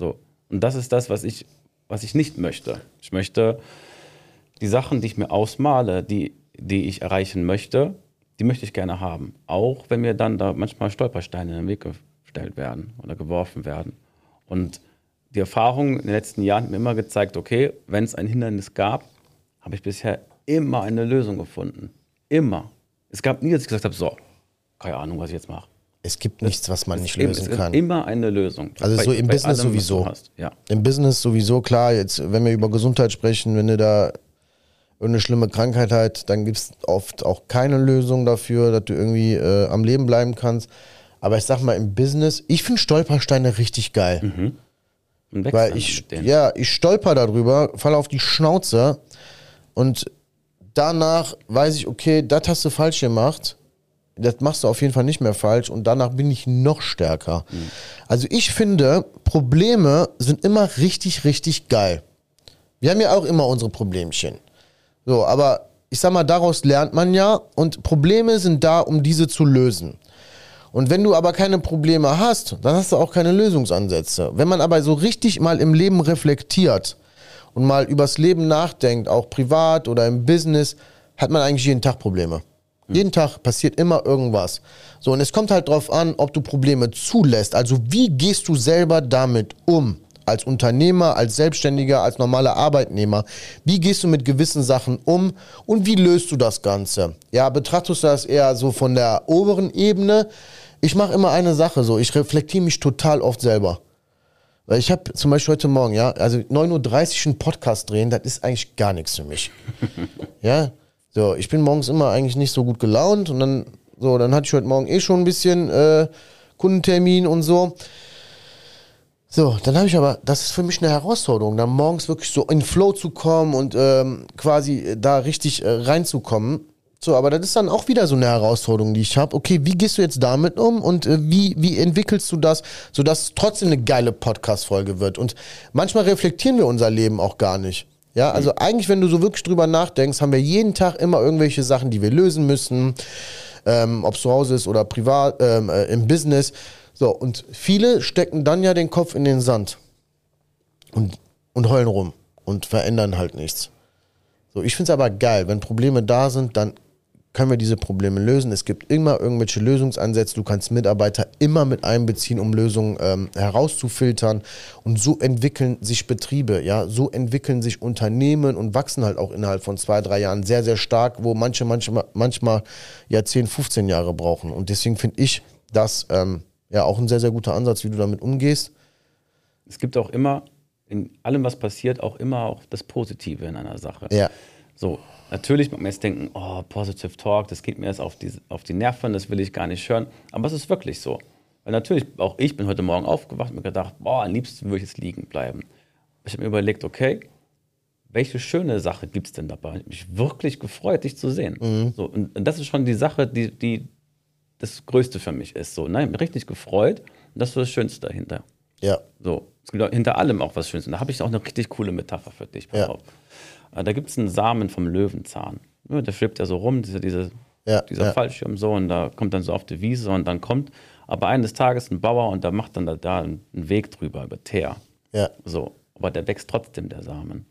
So. Und das ist das, was ich, was ich nicht möchte. Ich möchte die Sachen, die ich mir ausmale, die, die ich erreichen möchte, die möchte ich gerne haben. Auch wenn mir dann da manchmal Stolpersteine in den Weg gestellt werden oder geworfen werden. Und die Erfahrung in den letzten Jahren hat mir immer gezeigt, okay, wenn es ein Hindernis gab, habe ich bisher immer eine Lösung gefunden. Immer. Es gab nie, dass ich gesagt habe, so, keine Ahnung, was ich jetzt mache. Es gibt nichts, was man nicht lösen es kann. Immer eine Lösung. Also bei, so im Business allem, sowieso. Ja. Im Business sowieso, klar, jetzt, wenn wir über Gesundheit sprechen, wenn du da irgendeine schlimme Krankheit hast, dann gibt es oft auch keine Lösung dafür, dass du irgendwie äh, am Leben bleiben kannst. Aber ich sag mal, im Business, ich finde Stolpersteine richtig geil. Mhm. Weil ich, ja, ich stolper darüber, falle auf die Schnauze und danach weiß ich, okay, das hast du falsch gemacht. Das machst du auf jeden Fall nicht mehr falsch und danach bin ich noch stärker. Mhm. Also ich finde, Probleme sind immer richtig, richtig geil. Wir haben ja auch immer unsere Problemchen. So, aber ich sag mal, daraus lernt man ja und Probleme sind da, um diese zu lösen. Und wenn du aber keine Probleme hast, dann hast du auch keine Lösungsansätze. Wenn man aber so richtig mal im Leben reflektiert und mal übers Leben nachdenkt, auch privat oder im Business, hat man eigentlich jeden Tag Probleme. Mhm. Jeden Tag passiert immer irgendwas. So, und es kommt halt drauf an, ob du Probleme zulässt. Also, wie gehst du selber damit um? Als Unternehmer, als Selbstständiger, als normaler Arbeitnehmer. Wie gehst du mit gewissen Sachen um und wie löst du das Ganze? Ja, betrachtest du das eher so von der oberen Ebene? Ich mache immer eine Sache so, ich reflektiere mich total oft selber. Weil ich habe zum Beispiel heute Morgen, ja, also 9.30 Uhr einen Podcast drehen, das ist eigentlich gar nichts für mich. ja, so, ich bin morgens immer eigentlich nicht so gut gelaunt und dann, so, dann hatte ich heute Morgen eh schon ein bisschen äh, Kundentermin und so. So, dann habe ich aber, das ist für mich eine Herausforderung, dann morgens wirklich so in Flow zu kommen und ähm, quasi da richtig äh, reinzukommen. So, aber das ist dann auch wieder so eine Herausforderung, die ich habe. Okay, wie gehst du jetzt damit um und äh, wie, wie entwickelst du das, sodass es trotzdem eine geile Podcast-Folge wird? Und manchmal reflektieren wir unser Leben auch gar nicht. Ja, also mhm. eigentlich, wenn du so wirklich drüber nachdenkst, haben wir jeden Tag immer irgendwelche Sachen, die wir lösen müssen, ähm, ob es zu Hause ist oder privat, ähm, äh, im Business. So, und viele stecken dann ja den Kopf in den Sand und, und heulen rum und verändern halt nichts. So, ich finde es aber geil, wenn Probleme da sind, dann können wir diese Probleme lösen. Es gibt immer irgendwelche Lösungsansätze. Du kannst Mitarbeiter immer mit einbeziehen, um Lösungen ähm, herauszufiltern. Und so entwickeln sich Betriebe, ja, so entwickeln sich Unternehmen und wachsen halt auch innerhalb von zwei, drei Jahren sehr, sehr stark, wo manche manchmal, manchmal ja 10, 15 Jahre brauchen. Und deswegen finde ich das ähm, ja auch ein sehr, sehr guter Ansatz, wie du damit umgehst. Es gibt auch immer, in allem, was passiert, auch immer auch das Positive in einer Sache. Ja. So, natürlich mag man jetzt denken, oh, Positive Talk, das geht mir jetzt auf die, auf die Nerven, das will ich gar nicht hören. Aber es ist wirklich so. Weil natürlich, auch ich bin heute Morgen aufgewacht und mir gedacht, boah, am liebsten würde ich jetzt liegen bleiben. Ich habe mir überlegt, okay, welche schöne Sache gibt es denn dabei? Ich habe mich wirklich gefreut, dich zu sehen. Mhm. So, und, und das ist schon die Sache, die, die das Größte für mich ist. So, nein, mich richtig gefreut und das ist das Schönste dahinter. Ja. So, es gibt hinter allem auch was Schönes. Und da habe ich auch eine richtig coole Metapher für dich. Ja. auf. Äh, Da gibt es einen Samen vom Löwenzahn. Der schwebt ja so rum, diese, diese, Ja, dieser ja. Fallschirm so, und da kommt dann so auf die Wiese und dann kommt aber eines Tages ein Bauer und da macht dann da, da einen Weg drüber über Teer. Ja. So, aber der wächst trotzdem, der Samen.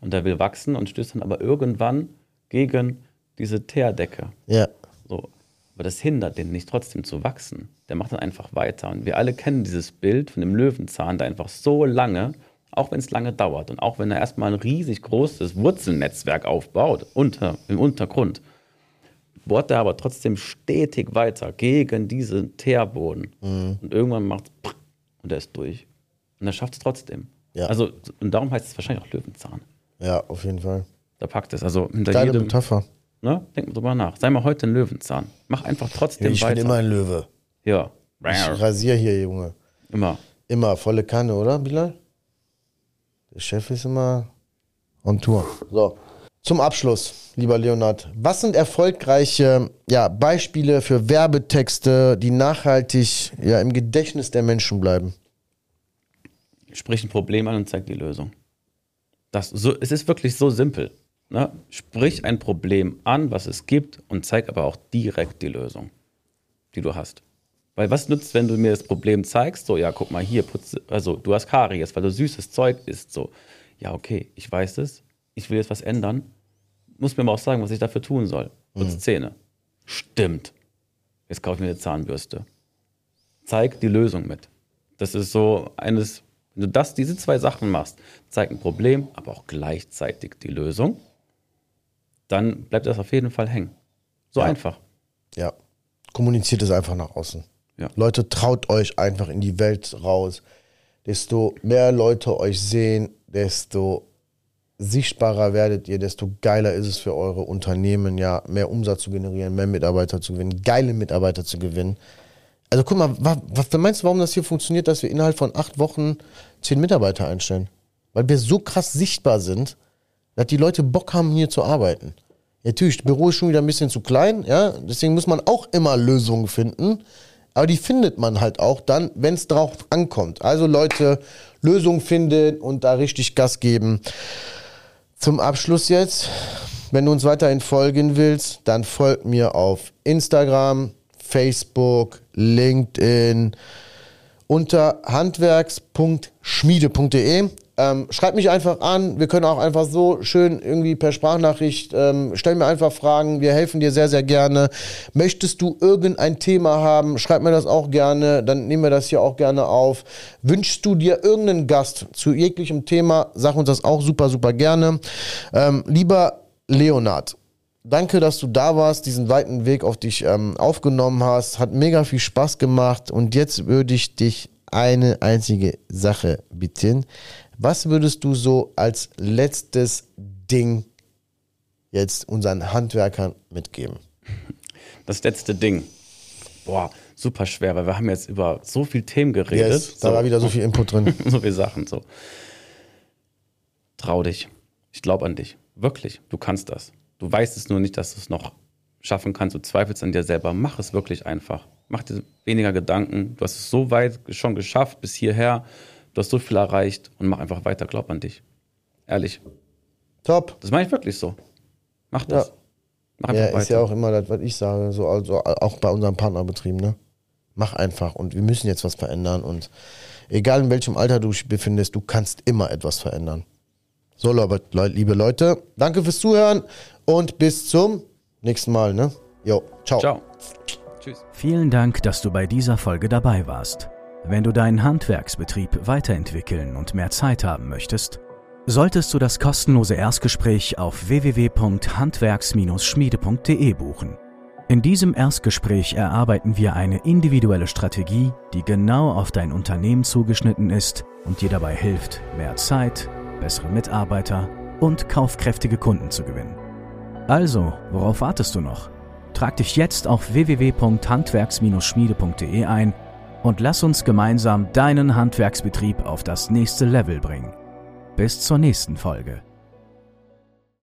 Und der will wachsen und stößt dann aber irgendwann gegen diese Teerdecke. Ja. So. Aber das hindert den nicht trotzdem zu wachsen. Der macht dann einfach weiter. Und wir alle kennen dieses Bild von dem Löwenzahn, der einfach so lange, auch wenn es lange dauert und auch wenn er erstmal ein riesig großes Wurzelnetzwerk aufbaut, unter, im Untergrund, bohrt er aber trotzdem stetig weiter gegen diesen Teerboden. Und irgendwann macht es und er ist durch. Und er schafft es trotzdem. Ja. Also, und darum heißt es wahrscheinlich auch Löwenzahn. Ja, auf jeden Fall. Da packt es. Also hinter Geile jedem. Metapher. Ne? Denk mal drüber nach. Sei mal heute ein Löwenzahn. Mach einfach trotzdem Ich weiter. bin immer ein Löwe. ja. Ich rasier hier, Junge. Immer. Immer volle Kanne, oder, Bilal? Der Chef ist immer on Tour. So. Zum Abschluss, lieber Leonard. Was sind erfolgreiche ja, Beispiele für Werbetexte, die nachhaltig ja, im Gedächtnis der Menschen bleiben? Sprich ein Problem an und zeig die Lösung. Das, so, es ist wirklich so simpel. Ne? Sprich ein Problem an, was es gibt, und zeig aber auch direkt die Lösung, die du hast. Weil was nützt, wenn du mir das Problem zeigst, so, ja, guck mal hier, putz, also du hast Karies, weil du süßes Zeug isst, so. Ja, okay, ich weiß es, ich will jetzt was ändern, muss mir aber auch sagen, was ich dafür tun soll. Putz Zähne. Stimmt. Jetzt kaufe ich mir eine Zahnbürste. Zeig die Lösung mit. Das ist so eines, wenn du das, diese zwei Sachen machst, zeig ein Problem, aber auch gleichzeitig die Lösung, dann bleibt das auf jeden Fall hängen. So einfach. Ja. Kommuniziert es einfach nach außen. Ja. Leute, traut euch einfach in die Welt raus. Desto mehr Leute euch sehen, desto sichtbarer werdet ihr, desto geiler ist es für eure Unternehmen, ja, mehr Umsatz zu generieren, mehr Mitarbeiter zu gewinnen, geile Mitarbeiter zu gewinnen. Also guck mal, wa- was meinst du, warum das hier funktioniert, dass wir innerhalb von acht Wochen zehn Mitarbeiter einstellen? Weil wir so krass sichtbar sind, dass die Leute Bock haben, hier zu arbeiten. Natürlich, das Büro ist schon wieder ein bisschen zu klein, ja, deswegen muss man auch immer Lösungen finden. Aber die findet man halt auch dann, wenn es drauf ankommt. Also Leute, Lösungen finden und da richtig Gas geben. Zum Abschluss jetzt, wenn du uns weiterhin folgen willst, dann folg mir auf Instagram, Facebook, LinkedIn unter handwerks.schmiede.de. Ähm, schreib mich einfach an. Wir können auch einfach so schön irgendwie per Sprachnachricht ähm, stell mir einfach Fragen. Wir helfen dir sehr, sehr gerne. Möchtest du irgendein Thema haben, schreib mir das auch gerne. Dann nehmen wir das hier auch gerne auf. Wünschst du dir irgendeinen Gast zu jeglichem Thema, sag uns das auch super, super gerne. Ähm, lieber Leonard, Danke, dass du da warst, diesen weiten Weg auf dich ähm, aufgenommen hast. Hat mega viel Spaß gemacht. Und jetzt würde ich dich eine einzige Sache bitten. Was würdest du so als letztes Ding jetzt unseren Handwerkern mitgeben? Das letzte Ding. Boah, super schwer, weil wir haben jetzt über so viele Themen geredet. Yes, da war wieder so viel Input drin. so viele Sachen. So. Trau dich. Ich glaube an dich. Wirklich. Du kannst das. Du weißt es nur nicht, dass du es noch schaffen kannst. Du zweifelst an dir selber. Mach es wirklich einfach. Mach dir weniger Gedanken. Du hast es so weit schon geschafft bis hierher. Du hast so viel erreicht und mach einfach weiter. Glaub an dich. Ehrlich. Top. Das meine ich wirklich so. Mach das. Ja. Mach einfach Ja, weiter. ist ja auch immer das, was ich sage, so also auch bei unseren Partnerbetrieben, ne? Mach einfach und wir müssen jetzt was verändern und egal in welchem Alter du dich befindest, du kannst immer etwas verändern. So, Leute, liebe Leute, danke fürs Zuhören und bis zum nächsten Mal, ne? Jo, ciao. Ciao. Tschüss. Vielen Dank, dass du bei dieser Folge dabei warst. Wenn du deinen Handwerksbetrieb weiterentwickeln und mehr Zeit haben möchtest, solltest du das kostenlose Erstgespräch auf www.handwerks-schmiede.de buchen. In diesem Erstgespräch erarbeiten wir eine individuelle Strategie, die genau auf dein Unternehmen zugeschnitten ist und dir dabei hilft, mehr Zeit, bessere Mitarbeiter und kaufkräftige Kunden zu gewinnen. Also, worauf wartest du noch? Trag dich jetzt auf www.handwerks-schmiede.de ein und lass uns gemeinsam deinen Handwerksbetrieb auf das nächste Level bringen. Bis zur nächsten Folge.